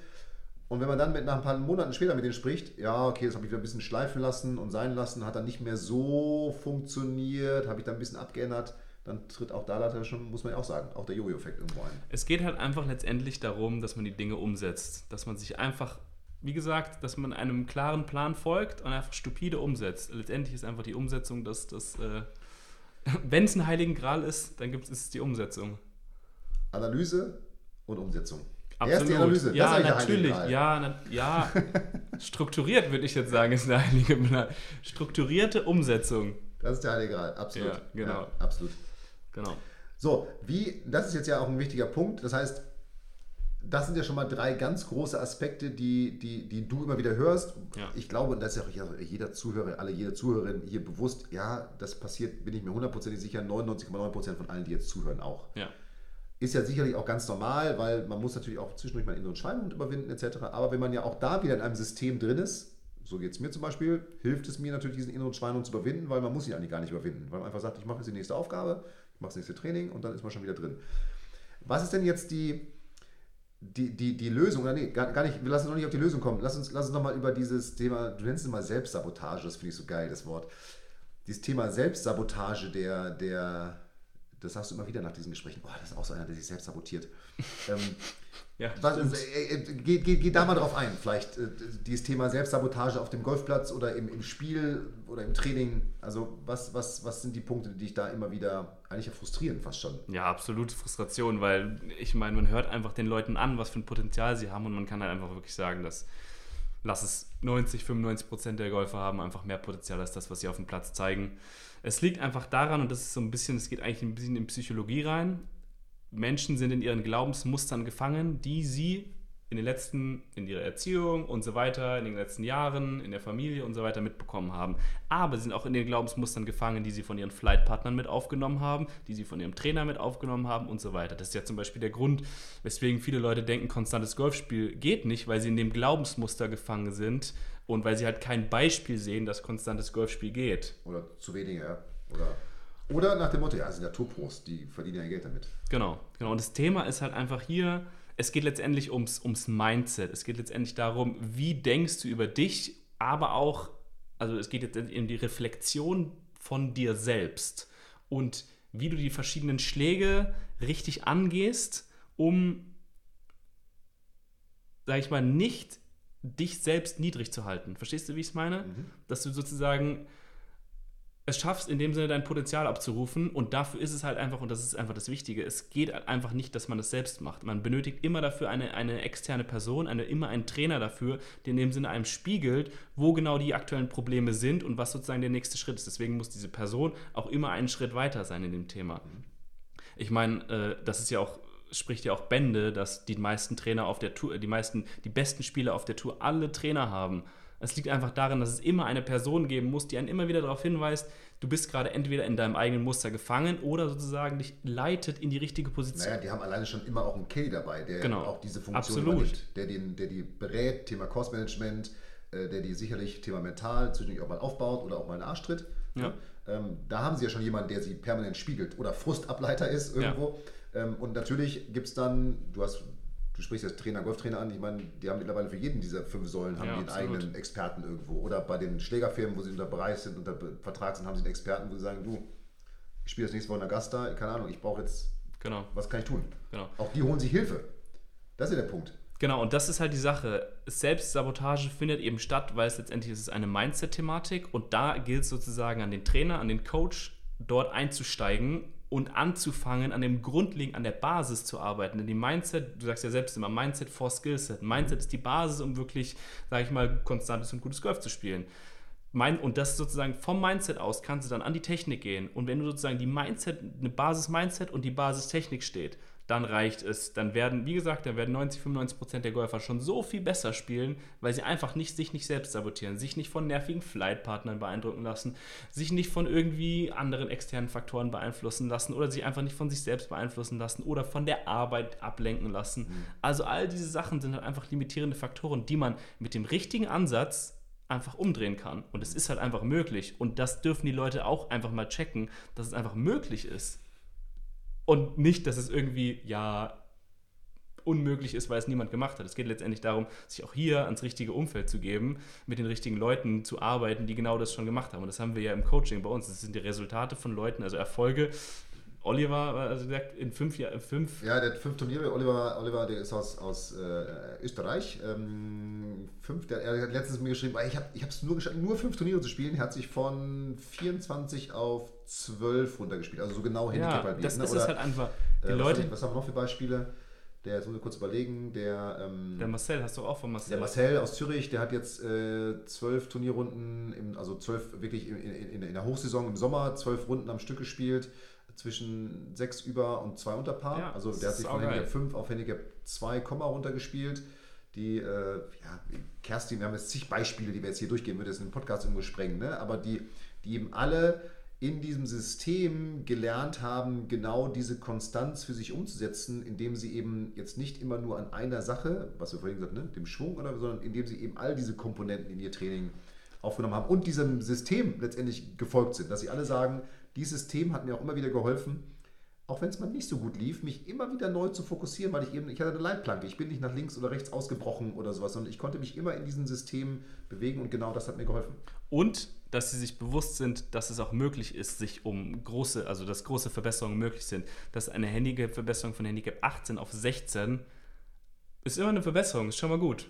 Und wenn man dann mit nach ein paar Monaten später mit denen spricht, ja, okay, das habe ich wieder ein bisschen schleifen lassen und sein lassen, hat dann nicht mehr so funktioniert, habe ich dann ein bisschen abgeändert, dann tritt auch da leider schon, muss man ja auch sagen, auch der Jojo-Effekt irgendwo ein. Es geht halt einfach letztendlich darum, dass man die Dinge umsetzt. Dass man sich einfach, wie gesagt, dass man einem klaren Plan folgt und einfach stupide umsetzt. Letztendlich ist einfach die Umsetzung, dass das, äh, [laughs] wenn es ein heiligen Gral ist, dann gibt es die Umsetzung. Analyse und Umsetzung. Erst die Absolut. Analyse, Ja, der natürlich. Ja, na, ja. [laughs] strukturiert würde ich jetzt sagen, ist eine heilige Gral. Strukturierte Umsetzung. Das ist der heilige Gral, absolut. Ja, genau. absolut. Genau. So, wie, das ist jetzt ja auch ein wichtiger Punkt. Das heißt, das sind ja schon mal drei ganz große Aspekte, die, die, die du immer wieder hörst. Ja. Ich glaube, und das ist ja auch jeder Zuhörer, alle jede Zuhörerin hier bewusst, ja, das passiert, bin ich mir hundertprozentig sicher, 99,9% von allen, die jetzt zuhören, auch. Ja. Ist ja sicherlich auch ganz normal, weil man muss natürlich auch zwischendurch mal inneren Schweinehund überwinden etc. Aber wenn man ja auch da wieder in einem System drin ist, so geht es mir zum Beispiel, hilft es mir natürlich, diesen inneren Schweinehund zu überwinden, weil man muss ihn eigentlich gar nicht überwinden. Weil man einfach sagt, ich mache jetzt die nächste Aufgabe, ich mache das nächste Training und dann ist man schon wieder drin. Was ist denn jetzt die, die, die, die Lösung? Oder nee, gar, gar nicht, wir lassen uns noch nicht auf die Lösung kommen. Lass uns, lass uns nochmal über dieses Thema, du nennst es mal Selbstsabotage, das finde ich so geil, das Wort. Dieses Thema Selbstsabotage der, der, das sagst du immer wieder nach diesen Gesprächen, oh, das ist auch so einer, der sich selbst sabotiert. [laughs] ähm, Ja, was, äh, äh, geh, geh, geh da mal drauf ein, vielleicht äh, dieses Thema Selbstsabotage auf dem Golfplatz oder im, im Spiel oder im Training. Also was, was, was sind die Punkte, die dich da immer wieder eigentlich ja frustrieren fast schon? Ja, absolute Frustration, weil ich meine, man hört einfach den Leuten an, was für ein Potenzial sie haben und man kann halt einfach wirklich sagen, dass lass es 90, 95 Prozent der Golfer haben einfach mehr Potenzial als das, was sie auf dem Platz zeigen. Es liegt einfach daran, und das ist so ein bisschen, es geht eigentlich ein bisschen in Psychologie rein. Menschen sind in ihren Glaubensmustern gefangen, die sie in den letzten, in ihrer Erziehung und so weiter, in den letzten Jahren, in der Familie und so weiter mitbekommen haben. Aber sie sind auch in den Glaubensmustern gefangen, die sie von ihren Flightpartnern mit aufgenommen haben, die sie von ihrem Trainer mit aufgenommen haben und so weiter. Das ist ja zum Beispiel der Grund, weswegen viele Leute denken, konstantes Golfspiel geht nicht, weil sie in dem Glaubensmuster gefangen sind und weil sie halt kein Beispiel sehen, dass konstantes Golfspiel geht. Oder zu wenige, ja. Oder, oder nach dem Motto, ja, es sind ja Tourpros, die verdienen ja Geld damit. Genau, genau. Und das Thema ist halt einfach hier, es geht letztendlich ums, ums Mindset. Es geht letztendlich darum, wie denkst du über dich, aber auch, also es geht jetzt in die Reflexion von dir selbst und wie du die verschiedenen Schläge richtig angehst, um, sag ich mal, nicht dich selbst niedrig zu halten. Verstehst du, wie ich es meine? Dass du sozusagen es schaffst, in dem Sinne dein Potenzial abzurufen und dafür ist es halt einfach, und das ist einfach das Wichtige, es geht einfach nicht, dass man das selbst macht. Man benötigt immer dafür eine, eine externe Person, eine, immer einen Trainer dafür, der in dem Sinne einem spiegelt, wo genau die aktuellen Probleme sind und was sozusagen der nächste Schritt ist. Deswegen muss diese Person auch immer einen Schritt weiter sein in dem Thema. Ich meine, äh, das ist ja auch spricht ja auch Bände, dass die meisten Trainer auf der Tour, die meisten, die besten Spieler auf der Tour alle Trainer haben. Es liegt einfach darin, dass es immer eine Person geben muss, die einen immer wieder darauf hinweist, du bist gerade entweder in deinem eigenen Muster gefangen oder sozusagen dich leitet in die richtige Position. Naja, die haben alleine schon immer auch einen Kelly dabei, der Genau. auch diese Funktion übernimmt, der, den, der die berät, Thema Kursmanagement, äh, der die sicherlich Thema mental zwischendurch auch mal aufbaut oder auch mal einen Arsch tritt. Ja. Ähm, da haben sie ja schon jemanden, der sie permanent spiegelt oder Frustableiter ist irgendwo. Ähm, und natürlich gibt es dann, du hast, du sprichst jetzt Trainer, Golftrainer an, ich meine, die haben mittlerweile für jeden dieser fünf Säulen haben Ja, die einen eigenen Experten irgendwo. Oder bei den Schlägerfirmen, wo sie unter Bereich sind, unter Vertrag sind, haben sie einen Experten, wo sie sagen, du, ich spiele das nächste Woche in Augusta, keine Ahnung, ich brauche jetzt Genau, was kann ich tun? genau. Auch die holen sich Hilfe. Das ist ja der Punkt. Genau, und das ist halt die Sache. Selbstsabotage findet eben statt, weil es letztendlich ist es eine Mindset-Thematik und da gilt es sozusagen an den Trainer, an den Coach, dort einzusteigen und anzufangen, an dem Grundlegend, an der Basis zu arbeiten. Denn die Mindset, du sagst ja selbst immer, Mindset for Skillset. Mindset ist die Basis, um wirklich, sage ich mal, konstantes und gutes Golf zu spielen. Mein, und das sozusagen vom Mindset aus kannst du dann an die Technik gehen. Und wenn du sozusagen die Mindset, eine Basis-Mindset und die Basis-Technik steht, dann reicht es. Dann werden, wie gesagt, dann werden 90, 95 Prozent der Golfer schon so viel besser spielen, weil sie einfach nicht, sich nicht selbst sabotieren, sich nicht von nervigen Flightpartnern beeindrucken lassen, sich nicht von irgendwie anderen externen Faktoren beeinflussen lassen oder sich einfach nicht von sich selbst beeinflussen lassen oder von der Arbeit ablenken lassen. Also all diese Sachen sind halt einfach limitierende Faktoren, die man mit dem richtigen Ansatz einfach umdrehen kann. Und es ist halt einfach möglich. Und das dürfen die Leute auch einfach mal checken, dass es einfach möglich ist. Und nicht, dass es irgendwie, ja, unmöglich ist, weil es niemand gemacht hat. Es geht letztendlich darum, sich auch hier ans richtige Umfeld zu geben, mit den richtigen Leuten zu arbeiten, die genau das schon gemacht haben. Und das haben wir ja im Coaching bei uns. Das sind die Resultate von Leuten, also Erfolge. Oliver, also gesagt, in fünf Jahren, fünf. Ja, der hat fünf Turniere. Oliver, Oliver der ist aus, aus äh, Österreich. Ähm, fünf, der, er hat letztens mir geschrieben, ich habe es nur geschafft, nur fünf Turniere zu spielen. Er hat sich von 24 auf 12 runtergespielt. Also so genau Handicap ja, halt das, ne? ist halt einfach. Die äh, Leute, was haben wir noch für Beispiele? Der, jetzt muss ich kurz überlegen, der. Ähm, der Marcel, hast du auch von Marcel? Der Marcel aus Zürich, der hat jetzt äh, zwölf Turnierrunden, im, also zwölf wirklich in, in, in, der Hochsaison im Sommer, zwölf Runden am Stück gespielt, zwischen sechs über und zwei unter Paar. Ja, also der hat sich von Handicap 5 auf Handicap 2, runtergespielt. Die, äh, ja, Kerstin, wir haben jetzt zig Beispiele, die wir jetzt hier durchgehen, würde jetzt in den Podcast irgendwo sprengen, ne? aber die, die eben alle in diesem System gelernt haben, genau diese Konstanz für sich umzusetzen, indem sie eben jetzt nicht immer nur an einer Sache, was wir vorhin gesagt haben, ne, dem Schwung, oder, sondern indem sie eben all diese Komponenten in ihr Training aufgenommen haben und diesem System letztendlich gefolgt sind. Dass sie alle sagen, dieses System hat mir auch immer wieder geholfen, auch wenn es mal nicht so gut lief, mich immer wieder neu zu fokussieren, weil ich eben, ich hatte eine Leitplanke, ich bin nicht nach links oder rechts ausgebrochen oder sowas, sondern ich konnte mich immer in diesem System bewegen und genau das hat mir geholfen. Und dass sie sich bewusst sind, dass es auch möglich ist, sich um große, also dass große Verbesserungen möglich sind. Dass eine Handicap-Verbesserung von Handicap 18 auf 16 ist immer eine Verbesserung, ist schon mal gut.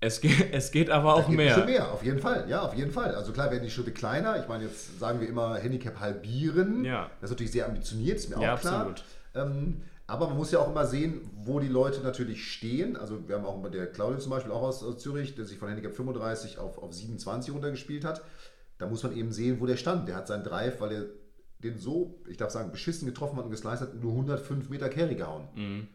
Es geht, [laughs] es geht aber auch geht mehr. Schon mehr, auf jeden Fall. Ja, auf jeden Fall. Also klar werden die Schritte kleiner. Ich meine, jetzt sagen wir immer Handicap halbieren. Ja. Das ist natürlich sehr ambitioniert, ist mir ja, auch klar. Absolut. Ähm, aber man muss ja auch immer sehen, wo die Leute natürlich stehen. Also wir haben auch der Claudio zum Beispiel auch aus, aus Zürich, der sich von Handicap 35 auf, auf 27 runtergespielt hat. Da muss man eben sehen, wo der stand. Der hat seinen Drive, weil er den so, ich darf sagen, beschissen getroffen hat und gesliced hat, nur 105 Meter Carry gehauen. Mhm.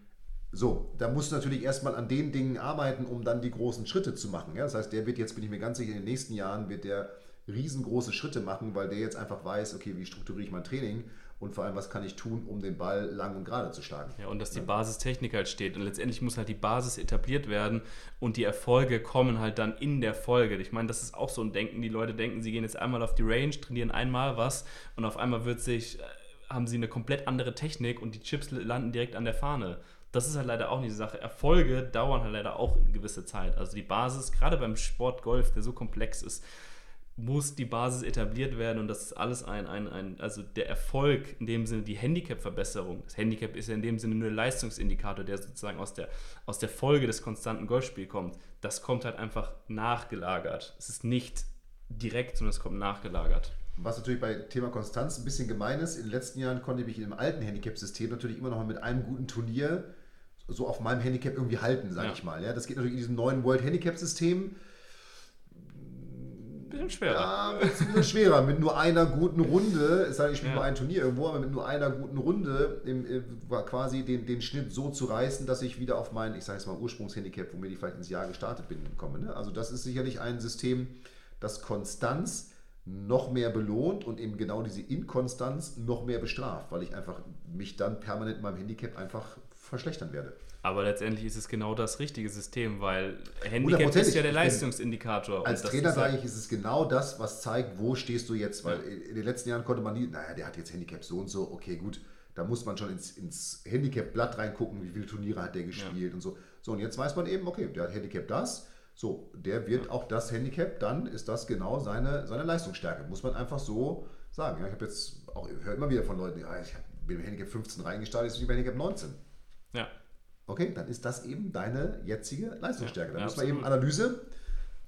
So, da musst du natürlich erstmal an den Dingen arbeiten, um dann die großen Schritte zu machen. Ja? Das heißt, der wird jetzt, bin ich mir ganz sicher, in den nächsten Jahren wird der riesengroße Schritte machen, weil der jetzt einfach weiß, okay, wie strukturiere ich mein Training und vor allem, was kann ich tun, um den Ball lang und gerade zu schlagen. Ja, und dass die Basistechnik halt steht. Und letztendlich muss halt die Basis etabliert werden und die Erfolge kommen halt dann in der Folge. Ich meine, das ist auch so ein Denken. Die Leute denken, sie gehen jetzt einmal auf die Range, trainieren einmal was und auf einmal wird sich, äh, haben sie eine komplett andere Technik und die Chips landen direkt an der Fahne. Das ist halt leider auch nicht die Sache. Erfolge dauern halt leider auch eine gewisse Zeit. Also die Basis, gerade beim Sport Golf, der so komplex ist, muss die Basis etabliert werden und das ist alles ein, ein, ein also der Erfolg, in dem Sinne die Handicap-Verbesserung. Das Handicap ist ja in dem Sinne nur ein Leistungsindikator, der sozusagen aus der, aus der Folge des konstanten Golfspiels kommt. Das kommt halt einfach nachgelagert. Es ist nicht direkt, sondern es kommt nachgelagert. Was natürlich bei Thema Konstanz ein bisschen gemein ist, in den letzten Jahren konnte ich mich im alten Handicap-System natürlich immer noch mal mit einem guten Turnier so auf meinem Handicap irgendwie halten, sage ja. ich mal. Ja, das geht natürlich in diesem neuen World Handicap-System bisschen schwerer. Ja, ein bisschen schwerer. Mit nur einer guten Runde, es sei denn, ich spiele ja. nur ein Turnier irgendwo, aber mit nur einer guten Runde im, im, quasi den, den Schnitt so zu reißen, dass ich wieder auf mein, ich sage jetzt mal, Ursprungshandicap, womit ich vielleicht ins Jahr gestartet bin, komme. Ne? Also das ist sicherlich ein System, das Konstanz noch mehr belohnt und eben genau diese Inkonstanz noch mehr bestraft, weil ich einfach mich dann permanent in meinem Handicap einfach verschlechtern werde. Aber letztendlich ist es genau das richtige System, weil Handicap ist ja der Leistungsindikator. Als Trainer sage ich, ist es genau das, was zeigt, wo stehst du jetzt, weil in den letzten Jahren konnte man nie, naja, der hat jetzt Handicap so und so, okay, gut, da muss man schon ins, ins Handicap-Blatt reingucken, wie viele Turniere hat der gespielt ja. und so. So, und jetzt weiß man eben, okay, der hat Handicap das, so, der wird ja. auch das Handicap, dann ist das genau seine, seine Leistungsstärke. Muss man einfach so sagen. Ja, ich habe jetzt auch, höre immer wieder von Leuten, ja, ich bin im Handicap 15 reingestartet, jetzt bin ich bei Handicap 19. Ja. Okay, dann ist das eben deine jetzige Leistungsstärke. Dann ja, muss man eben Analyse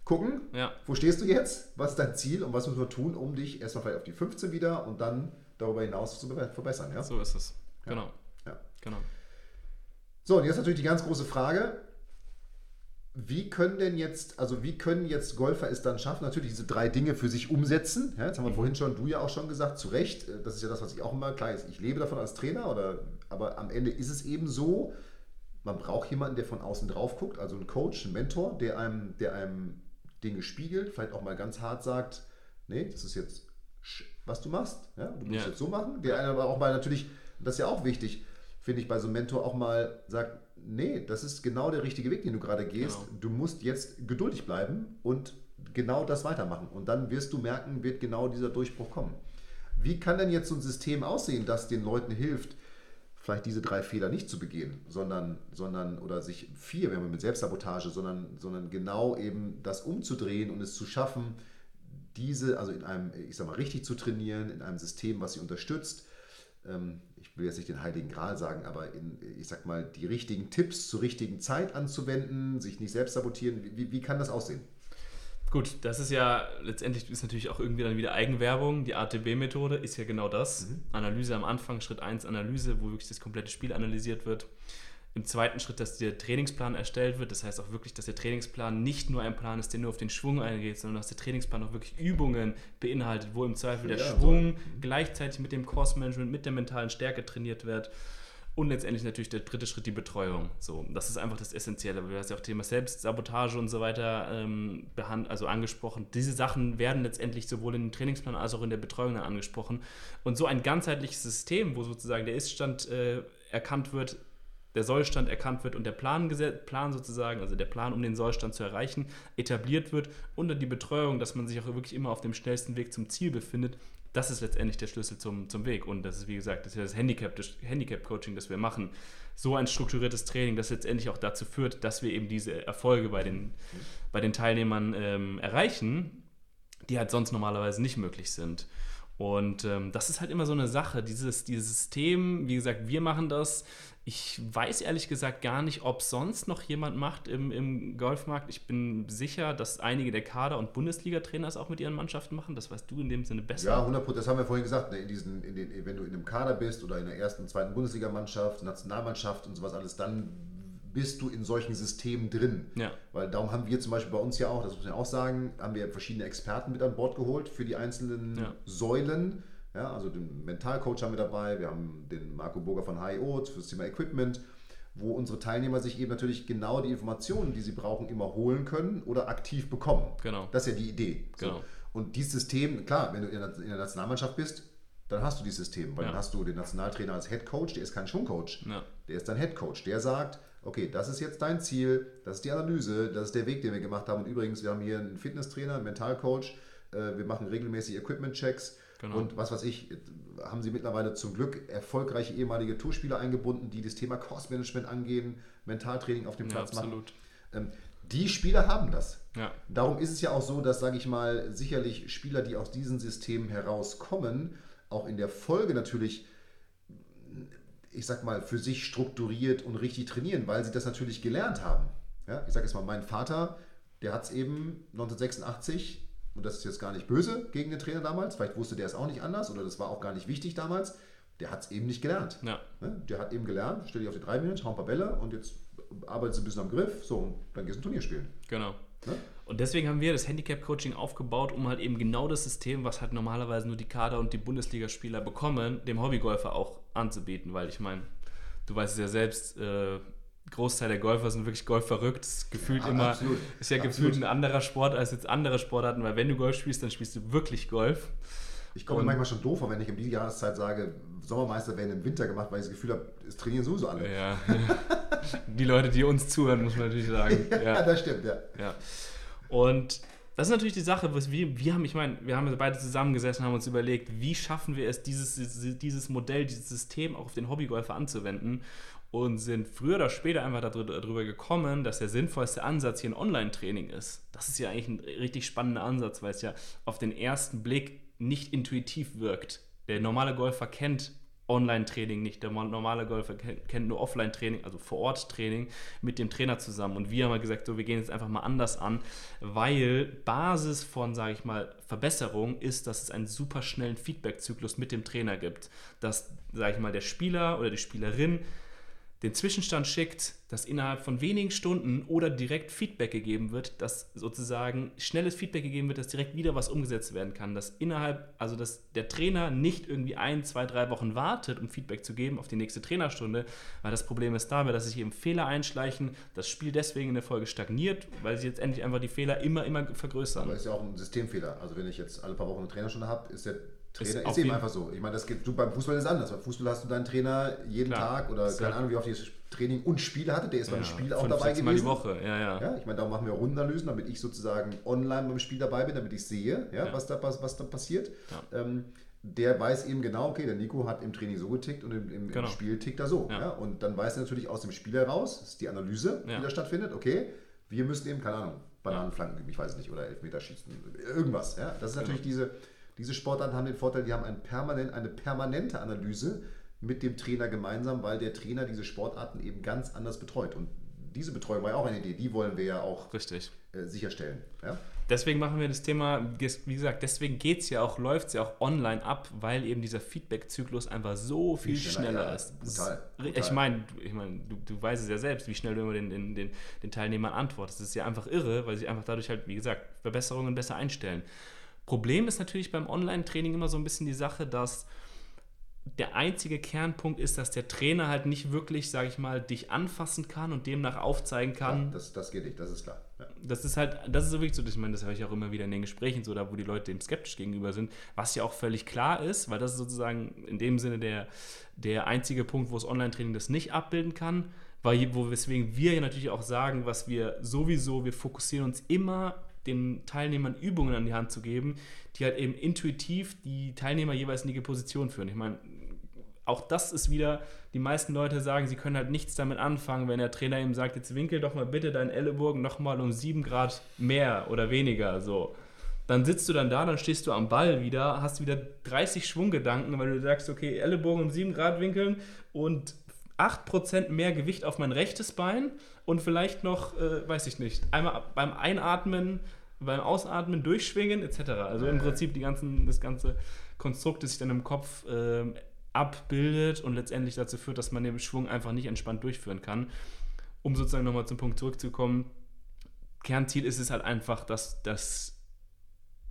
gucken, ja. wo stehst du jetzt, was ist dein Ziel und was müssen wir tun, um dich erstmal vielleicht auf die 15 wieder und dann darüber hinaus zu verbessern. Ja? So ist es. Genau. Ja. genau. So, und jetzt natürlich die ganz große Frage, wie können denn jetzt, also wie können jetzt Golfer es dann schaffen, natürlich diese drei Dinge für sich umsetzen? Ja, jetzt haben wir mhm. vorhin schon, du ja auch schon gesagt, zu Recht, das ist ja das, was ich auch immer, klar ist, ich lebe davon als Trainer, oder, aber am Ende ist es eben so, man braucht jemanden, der von außen drauf guckt, also einen Coach, einen Mentor, der einem, der einem Dinge spiegelt, vielleicht auch mal ganz hart sagt, nee, das ist jetzt, was du machst, ja, du musst ja. jetzt so machen. Der aber auch mal natürlich, das ist ja auch wichtig, finde ich, bei so einem Mentor auch mal sagt, nee, das ist genau der richtige Weg, den du gerade gehst. Genau. Du musst jetzt geduldig bleiben und genau das weitermachen. Und dann wirst du merken, wird genau dieser Durchbruch kommen. Wie kann denn jetzt so ein System aussehen, das den Leuten hilft, vielleicht diese drei Fehler nicht zu begehen, sondern, sondern oder sich vier, wenn man mit Selbstsabotage, sondern, sondern genau eben das umzudrehen und es zu schaffen, diese, also in einem, ich sag mal, richtig zu trainieren, in einem System, was sie unterstützt. Ähm, ich will jetzt nicht den Heiligen Gral sagen, aber in, ich sag mal, die richtigen Tipps zur richtigen Zeit anzuwenden, sich nicht selbst sabotieren. Wie, wie kann das aussehen? Gut, das ist ja letztendlich ist natürlich auch irgendwie dann wieder Eigenwerbung. Die ATB-Methode ist ja genau das. Mhm. Analyse am Anfang, Schritt 1 Analyse, wo wirklich das komplette Spiel analysiert wird. Im zweiten Schritt, dass der Trainingsplan erstellt wird. Das heißt auch wirklich, dass der Trainingsplan nicht nur ein Plan ist, der nur auf den Schwung eingeht, sondern dass der Trainingsplan auch wirklich Übungen beinhaltet, wo im Zweifel der ja, Schwung so. Mhm. gleichzeitig mit dem Course-Management, mit der mentalen Stärke trainiert wird. Und letztendlich natürlich der dritte Schritt, die Betreuung. So, das ist einfach das Essentielle. Du hast ja auch Thema Selbstsabotage und so weiter ähm, also angesprochen. Diese Sachen werden letztendlich sowohl in den Trainingsplan als auch in der Betreuung dann angesprochen. Und so ein ganzheitliches System, wo sozusagen der Iststand äh, erkannt wird, der Sollstand erkannt wird und der Plan, Plan sozusagen, also der Plan, um den Sollstand zu erreichen, etabliert wird und dann die Betreuung, dass man sich auch wirklich immer auf dem schnellsten Weg zum Ziel befindet, das ist letztendlich der Schlüssel zum, zum Weg. Und das ist, wie gesagt, das das Handicap-Coaching, das wir machen. So ein strukturiertes Training, das letztendlich auch dazu führt, dass wir eben diese Erfolge bei den, bei den Teilnehmern ähm, erreichen, die halt sonst normalerweise nicht möglich sind. Und ähm, das ist halt immer so eine Sache, dieses, dieses System, wie gesagt, wir machen das. Ich weiß ehrlich gesagt gar nicht, ob sonst noch jemand macht im, im Golfmarkt. Ich bin sicher, dass einige der Kader- und Bundesliga-Trainer es auch mit ihren Mannschaften machen. Das weißt du in dem Sinne besser. Ja, 100 Das haben wir vorhin gesagt. Ne, in diesen, in den, wenn du in einem Kader bist oder in der ersten, zweiten Bundesligamannschaft, Nationalmannschaft und sowas alles, dann bist du in solchen Systemen drin. Ja. Weil darum haben wir zum Beispiel bei uns ja auch, das muss man auch sagen, haben wir verschiedene Experten mit an Bord geholt für die einzelnen ja. Säulen ja, also den Mentalcoach haben wir dabei, wir haben den Marco Burger von HIO für das Thema Equipment, wo unsere Teilnehmer sich eben natürlich genau die Informationen, die sie brauchen, immer holen können oder aktiv bekommen. Genau. Das ist ja die Idee. Genau. So. Und dieses System, klar, wenn du in der Nationalmannschaft bist, dann hast du dieses System, weil ja. dann hast du den Nationaltrainer als Head Coach, der ist kein Schwungcoach, ja. der ist dein Head Coach, der sagt, okay, das ist jetzt dein Ziel, das ist die Analyse, das ist der Weg, den wir gemacht haben. Und übrigens, wir haben hier einen Fitnesstrainer, einen Mentalcoach, äh, wir machen regelmäßig Equipment-Checks, Genau. Und was weiß ich, haben sie mittlerweile zum Glück erfolgreiche ehemalige Tourspieler eingebunden, die das Thema Cost Management angehen, Mentaltraining auf dem Platz ja, absolut. machen. Ähm, die Spieler haben das. Ja. Darum ist es ja auch so, dass, sage ich mal, sicherlich Spieler, die aus diesen Systemen herauskommen, auch in der Folge natürlich, ich sag mal, für sich strukturiert und richtig trainieren, weil sie das natürlich gelernt haben. Ja, ich sage jetzt mal, mein Vater, der hat es eben 1986 und das ist jetzt gar nicht böse gegen den Trainer damals, vielleicht wusste der es auch nicht anders oder das war auch gar nicht wichtig damals, der hat es eben nicht gelernt. Ja. Ne? Der hat eben gelernt, stell dich auf die drei Minuten, hau ein paar Bälle und jetzt arbeitest du ein bisschen am Griff, so, und dann gehst du ein Turnier spielen. Genau. Ne? Und deswegen haben wir das Handicap-Coaching aufgebaut, um halt eben genau das System, was halt normalerweise nur die Kader- und die Bundesligaspieler bekommen, dem Hobbygolfer auch anzubieten, weil ich meine, du weißt es ja selbst, äh, Großteil der Golfer sind wirklich Golf verrückt. Gefühlt ja, immer absolut. ist ja absolut. gefühlt ein anderer Sport als jetzt andere Sportarten, weil wenn du Golf spielst, dann spielst du wirklich Golf. Ich komme manchmal schon doof, wenn ich um die Jahreszeit sage, Sommermeister werden im Winter gemacht, weil ich das Gefühl habe, es trainieren sowieso alle. Ja. [laughs] die Leute, die uns zuhören, muss man natürlich sagen. [laughs] ja, ja. das stimmt, ja. ja. Und das ist natürlich die Sache, was wir, wir haben, ich meine, wir haben beide zusammengesessen und haben uns überlegt, wie schaffen wir es, dieses, dieses Modell, dieses System auch auf den Hobbygolfer anzuwenden und sind früher oder später einfach darüber gekommen, dass der sinnvollste Ansatz hier ein Online-Training ist. Das ist ja eigentlich ein richtig spannender Ansatz, weil es ja auf den ersten Blick nicht intuitiv wirkt. Der normale Golfer kennt Online-Training nicht. Der normale Golfer kennt nur Offline-Training, also Vor-Ort-Training mit dem Trainer zusammen. Und wir haben halt gesagt, so, wir gehen jetzt einfach mal anders an, weil Basis von, sage ich mal, Verbesserung ist, dass es einen super schnellen Feedback-Zyklus mit dem Trainer gibt. Dass, sage ich mal, der Spieler oder die Spielerin den Zwischenstand schickt, dass innerhalb von wenigen Stunden oder direkt Feedback gegeben wird, dass sozusagen schnelles Feedback gegeben wird, dass direkt wieder was umgesetzt werden kann, dass innerhalb, also dass der Trainer nicht irgendwie ein, zwei, drei Wochen wartet, um Feedback zu geben auf die nächste Trainerstunde, weil das Problem ist dabei, dass sich eben Fehler einschleichen, das Spiel deswegen in der Folge stagniert, weil sie jetzt endlich einfach die Fehler immer, immer vergrößern. Aber ist ja auch ein Systemfehler. Also wenn ich jetzt alle paar Wochen eine Trainerstunde habe, ist der Trainer ist, ist eben einfach so. Ich meine, das geht, du, beim Fußball ist es anders. Beim Fußball hast du deinen Trainer jeden Klar. Tag oder keine Ahnung, wie oft ihr Training und Spiele hatte. Der ist ja, beim Spiel auch dabei gewesen. Mal die Woche, ja, ja. ja ich meine, darum machen wir Rundenanalysen, damit ich sozusagen online beim Spiel dabei bin, damit ich sehe, ja, ja. Was, da, was, was da passiert. Ähm, der weiß eben genau, okay, der Nico hat im Training so getickt und im, im, genau. im Spiel tickt er so. Und dann weiß er natürlich aus dem Spiel heraus, das ist die Analyse, die da stattfindet, okay, wir müssen eben, keine Ahnung, Bananenflanken, ich weiß nicht, oder Elfmeterschießen, irgendwas. Ja? Das ist natürlich genau. diese, diese Sportarten haben den Vorteil, die haben ein permanent, eine permanente Analyse mit dem Trainer gemeinsam, weil der Trainer diese Sportarten eben ganz anders betreut. Und diese Betreuung war ja auch eine Idee, die wollen wir ja auch Richtig. Äh, sicherstellen. Ja? Deswegen machen wir das Thema, wie gesagt, deswegen geht es ja auch, läuft es ja auch online ab, weil eben dieser Feedback-Zyklus einfach so viel schneller, schneller ja, ist. Brutal, brutal. Ich meine, ich mein, du, du weißt es ja selbst, wie schnell du immer den, den, den, den Teilnehmern antwortest. Das ist ja einfach irre, weil sie einfach dadurch halt, wie gesagt, Verbesserungen besser einstellen. Problem ist natürlich beim Online-Training immer so ein bisschen die Sache, dass der einzige Kernpunkt ist, dass der Trainer halt nicht wirklich, sage ich mal, dich anfassen kann und demnach aufzeigen kann. Ja, das, das geht nicht, das ist klar. Ja. Das ist halt, das ist so wirklich so, ich meine, das höre ich auch immer wieder in den Gesprächen, so da, wo die Leute dem skeptisch gegenüber sind, was ja auch völlig klar ist, weil das ist sozusagen in dem Sinne der, der einzige Punkt, wo das Online-Training das nicht abbilden kann, weil, wo, weswegen wir ja natürlich auch sagen, was wir sowieso, wir fokussieren uns immer den Teilnehmern Übungen an die Hand zu geben, die halt eben intuitiv die Teilnehmer jeweils in die Position führen. Ich meine, auch das ist wieder, die meisten Leute sagen, sie können halt nichts damit anfangen, wenn der Trainer ihm sagt, jetzt winkel doch mal bitte deinen Ellenbogen nochmal um 7 Grad mehr oder weniger. So. Dann sitzt du dann da, dann stehst du am Ball wieder, hast wieder 30 Schwunggedanken, weil du sagst, okay, Ellenbogen um 7 Grad winkeln und 8% mehr Gewicht auf mein rechtes Bein und vielleicht noch, äh, weiß ich nicht, einmal beim Einatmen, beim Ausatmen durchschwingen etc. Also im Prinzip die ganzen, das ganze Konstrukt, das sich dann im Kopf äh, abbildet und letztendlich dazu führt, dass man den Schwung einfach nicht entspannt durchführen kann. Um sozusagen nochmal zum Punkt zurückzukommen, Kernziel ist es halt einfach, dass, dass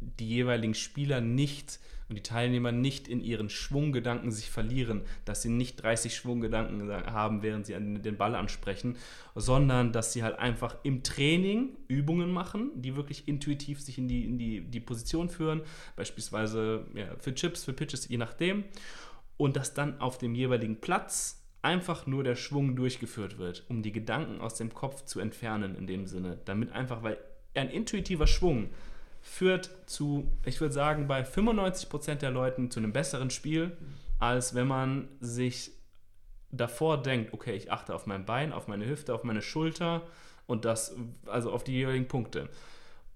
die jeweiligen Spieler nicht und die Teilnehmer nicht in ihren Schwunggedanken sich verlieren, dass sie nicht 30 Schwunggedanken haben, während sie den Ball ansprechen, sondern dass sie halt einfach im Training Übungen machen, die wirklich intuitiv sich in die, in die, die Position führen, beispielsweise ja, für Chips, für Pitches, je nachdem, und dass dann auf dem jeweiligen Platz einfach nur der Schwung durchgeführt wird, um die Gedanken aus dem Kopf zu entfernen in dem Sinne, damit einfach, weil ein intuitiver Schwung führt zu, ich würde sagen, bei 95% der Leuten zu einem besseren Spiel, als wenn man sich davor denkt, okay, ich achte auf mein Bein, auf meine Hüfte, auf meine Schulter und das, also auf die jeweiligen Punkte.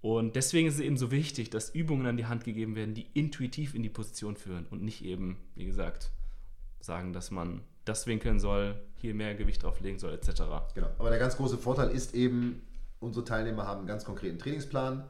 Und deswegen ist es eben so wichtig, dass Übungen an die Hand gegeben werden, die intuitiv in die Position führen und nicht eben, wie gesagt, sagen, dass man das winkeln soll, hier mehr Gewicht drauflegen soll, etc. Genau. Aber der ganz große Vorteil ist eben, unsere Teilnehmer haben einen ganz konkreten Trainingsplan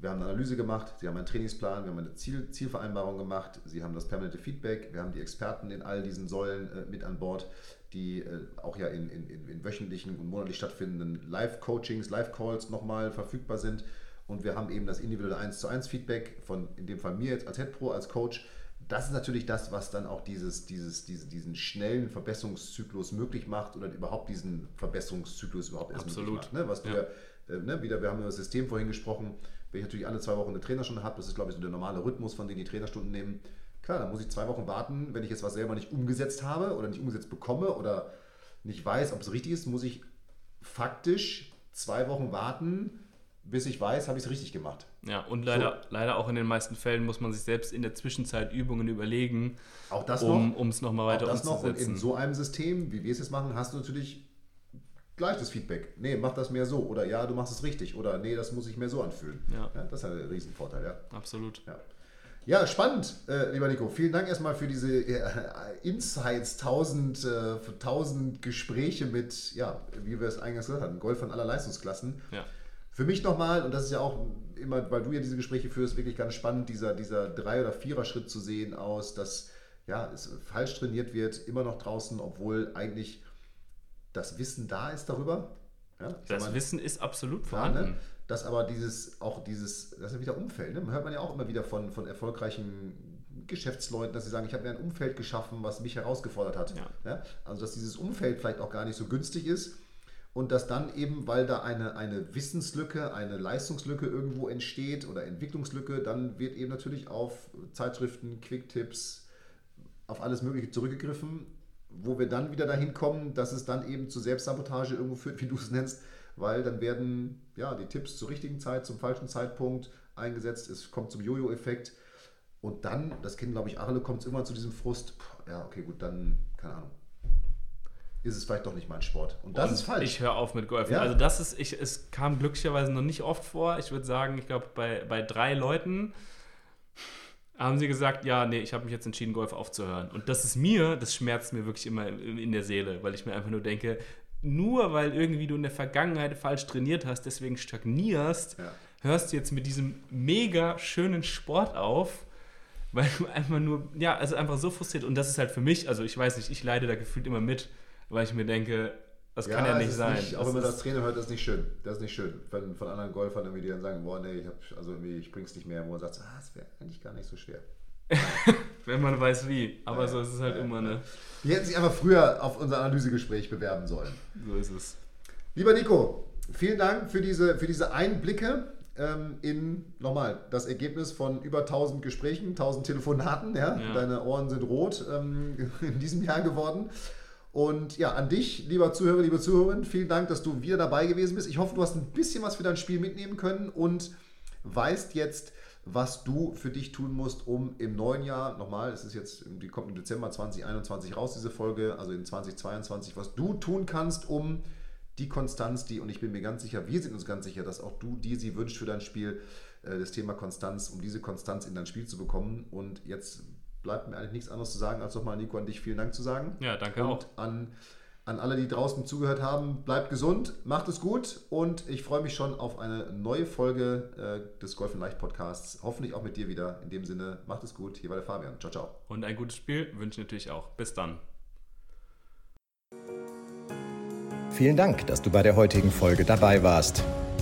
wir haben eine Analyse gemacht, Sie haben einen Trainingsplan, wir haben eine Ziel, Zielvereinbarung gemacht, Sie haben das permanente Feedback, wir haben die Experten in all diesen Säulen äh, mit an Bord, die äh, auch ja in, in, in, wöchentlichen und monatlich stattfindenden Live-Coachings, Live-Calls nochmal verfügbar sind. Und wir haben eben das individuelle 1 zu 1 Feedback von, in dem Fall mir jetzt als Head Pro, als Coach. Das ist natürlich das, was dann auch dieses, dieses, diese, diesen schnellen Verbesserungszyklus möglich macht oder überhaupt diesen Verbesserungszyklus überhaupt erst Absolut. möglich macht. Ne? Was ja. du äh, ne? wieder, wir haben über das System vorhin gesprochen, wenn ich natürlich alle zwei Wochen eine Trainerstunde habe, das ist glaube ich so der normale Rhythmus, von dem die Trainerstunden nehmen, klar, dann muss ich zwei Wochen warten, wenn ich jetzt was selber nicht umgesetzt habe oder nicht umgesetzt bekomme oder nicht weiß, ob es richtig ist, muss ich faktisch zwei Wochen warten, bis ich weiß, habe ich es richtig gemacht. Ja, und leider, so. leider auch in den meisten Fällen muss man sich selbst in der Zwischenzeit Übungen überlegen, auch das um es nochmal weiter auch das umzusetzen. Noch. Und in so einem System, wie wir es jetzt machen, hast du natürlich gleich das Feedback. Nee, mach das mehr so. Oder ja, du machst es richtig. Oder nee, das muss ich mehr so anfühlen. Ja. ja das ist ein Riesenvorteil, ja. Absolut. Ja. Ja, spannend, äh, lieber Nico. Vielen Dank erstmal für diese äh, Insights, tausend, äh, tausend Gespräche mit, ja, wie wir es eingangs gesagt hatten, Golf von aller Leistungsklassen. Ja. Für mich nochmal, und das ist ja auch immer, weil du ja diese Gespräche führst, wirklich ganz spannend, dieser, dieser Drei- oder Vierer-Schritt zu sehen aus, dass ja, es falsch trainiert wird, immer noch draußen, obwohl eigentlich das Wissen da ist darüber. Ja, das mal, Wissen ist absolut vorhanden. Ja, ne? Dass aber dieses, auch dieses, das ist ja wieder Umfeld, ne? hört man ja auch immer wieder von, von erfolgreichen Geschäftsleuten, dass sie sagen, ich habe mir ein Umfeld geschaffen, was mich herausgefordert hat. Ja. ja. Also dass dieses Umfeld vielleicht auch gar nicht so günstig ist und dass dann eben, weil da eine, eine Wissenslücke, eine Leistungslücke irgendwo entsteht oder Entwicklungslücke, dann wird eben natürlich auf Zeitschriften, Quicktipps, auf alles Mögliche zurückgegriffen wo wir dann wieder dahin kommen, dass es dann eben zu Selbstsabotage irgendwo führt, wie du es nennst, weil dann werden ja, die Tipps zur richtigen Zeit, zum falschen Zeitpunkt eingesetzt, es kommt zum Jojo-Effekt. Und dann, das kennen glaube ich alle, kommt es immer zu diesem Frust, ja, okay, gut, dann, keine Ahnung, ist es vielleicht doch nicht mein Sport. Und das Und ist falsch. Ich höre auf mit Golf. Ja. Also das ist, ich, es kam glücklicherweise noch nicht oft vor. Ich würde sagen, ich glaube, bei, bei drei Leuten haben sie gesagt, ja, nee, ich habe mich jetzt entschieden, Golf aufzuhören. Und das ist mir, das schmerzt mir wirklich immer in, der Seele, weil ich mir einfach nur denke, nur weil irgendwie du in der Vergangenheit falsch trainiert hast, deswegen stagnierst, Ja. hörst du jetzt mit diesem mega schönen Sport auf, weil du einfach nur, ja, also einfach so frustriert. Und das ist halt für mich, also ich weiß nicht, ich leide da gefühlt immer mit, weil ich mir denke, das kann ja es nicht sein. Nicht, auch wenn man das Trainer hört, das ist nicht schön. Das ist nicht schön. Wenn von anderen Golfern irgendwie die dann sagen, boah, nee, ich, hab, also irgendwie, ich bring's nicht mehr, wo man sagt, ah, das wäre eigentlich gar nicht so schwer. [laughs] Wenn man weiß wie. Aber Ja, so ist es halt ja, immer, ne? Die hätten sich einfach früher auf unser Analysegespräch bewerben sollen. So ist es. Lieber Nico, vielen Dank für diese, für diese Einblicke ähm, in, nochmal, das Ergebnis von über 1000 Gesprächen, 1000 Telefonaten. Ja? Ja. Deine Ohren sind rot ähm, [laughs] in diesem Jahr geworden. Und ja, an dich, lieber Zuhörer, liebe Zuhörerin, vielen Dank, dass du wieder dabei gewesen bist. Ich hoffe, du hast ein bisschen was für dein Spiel mitnehmen können und weißt jetzt, was du für dich tun musst, um im neuen Jahr, nochmal, es ist jetzt, die kommt im Dezember 2021 raus, diese Folge, also in 2022, was du tun kannst, um die Konstanz, die, und ich bin mir ganz sicher, wir sind uns ganz sicher, dass auch du dir sie wünschst für dein Spiel, äh, das Thema Konstanz, um diese Konstanz in dein Spiel zu bekommen. Und jetzt bleibt mir eigentlich nichts anderes zu sagen, als nochmal, Nico, an dich vielen Dank zu sagen. Ja, danke und auch. An, an alle, die draußen zugehört haben, bleibt gesund, macht es gut und ich freue mich schon auf eine neue Folge äh, des Golf Leicht Podcasts. Hoffentlich auch mit dir wieder. In dem Sinne, macht es gut. Hier war der Fabian. Ciao, ciao. Und ein gutes Spiel wünsche ich natürlich auch. Bis dann. Vielen Dank, dass du bei der heutigen Folge dabei warst.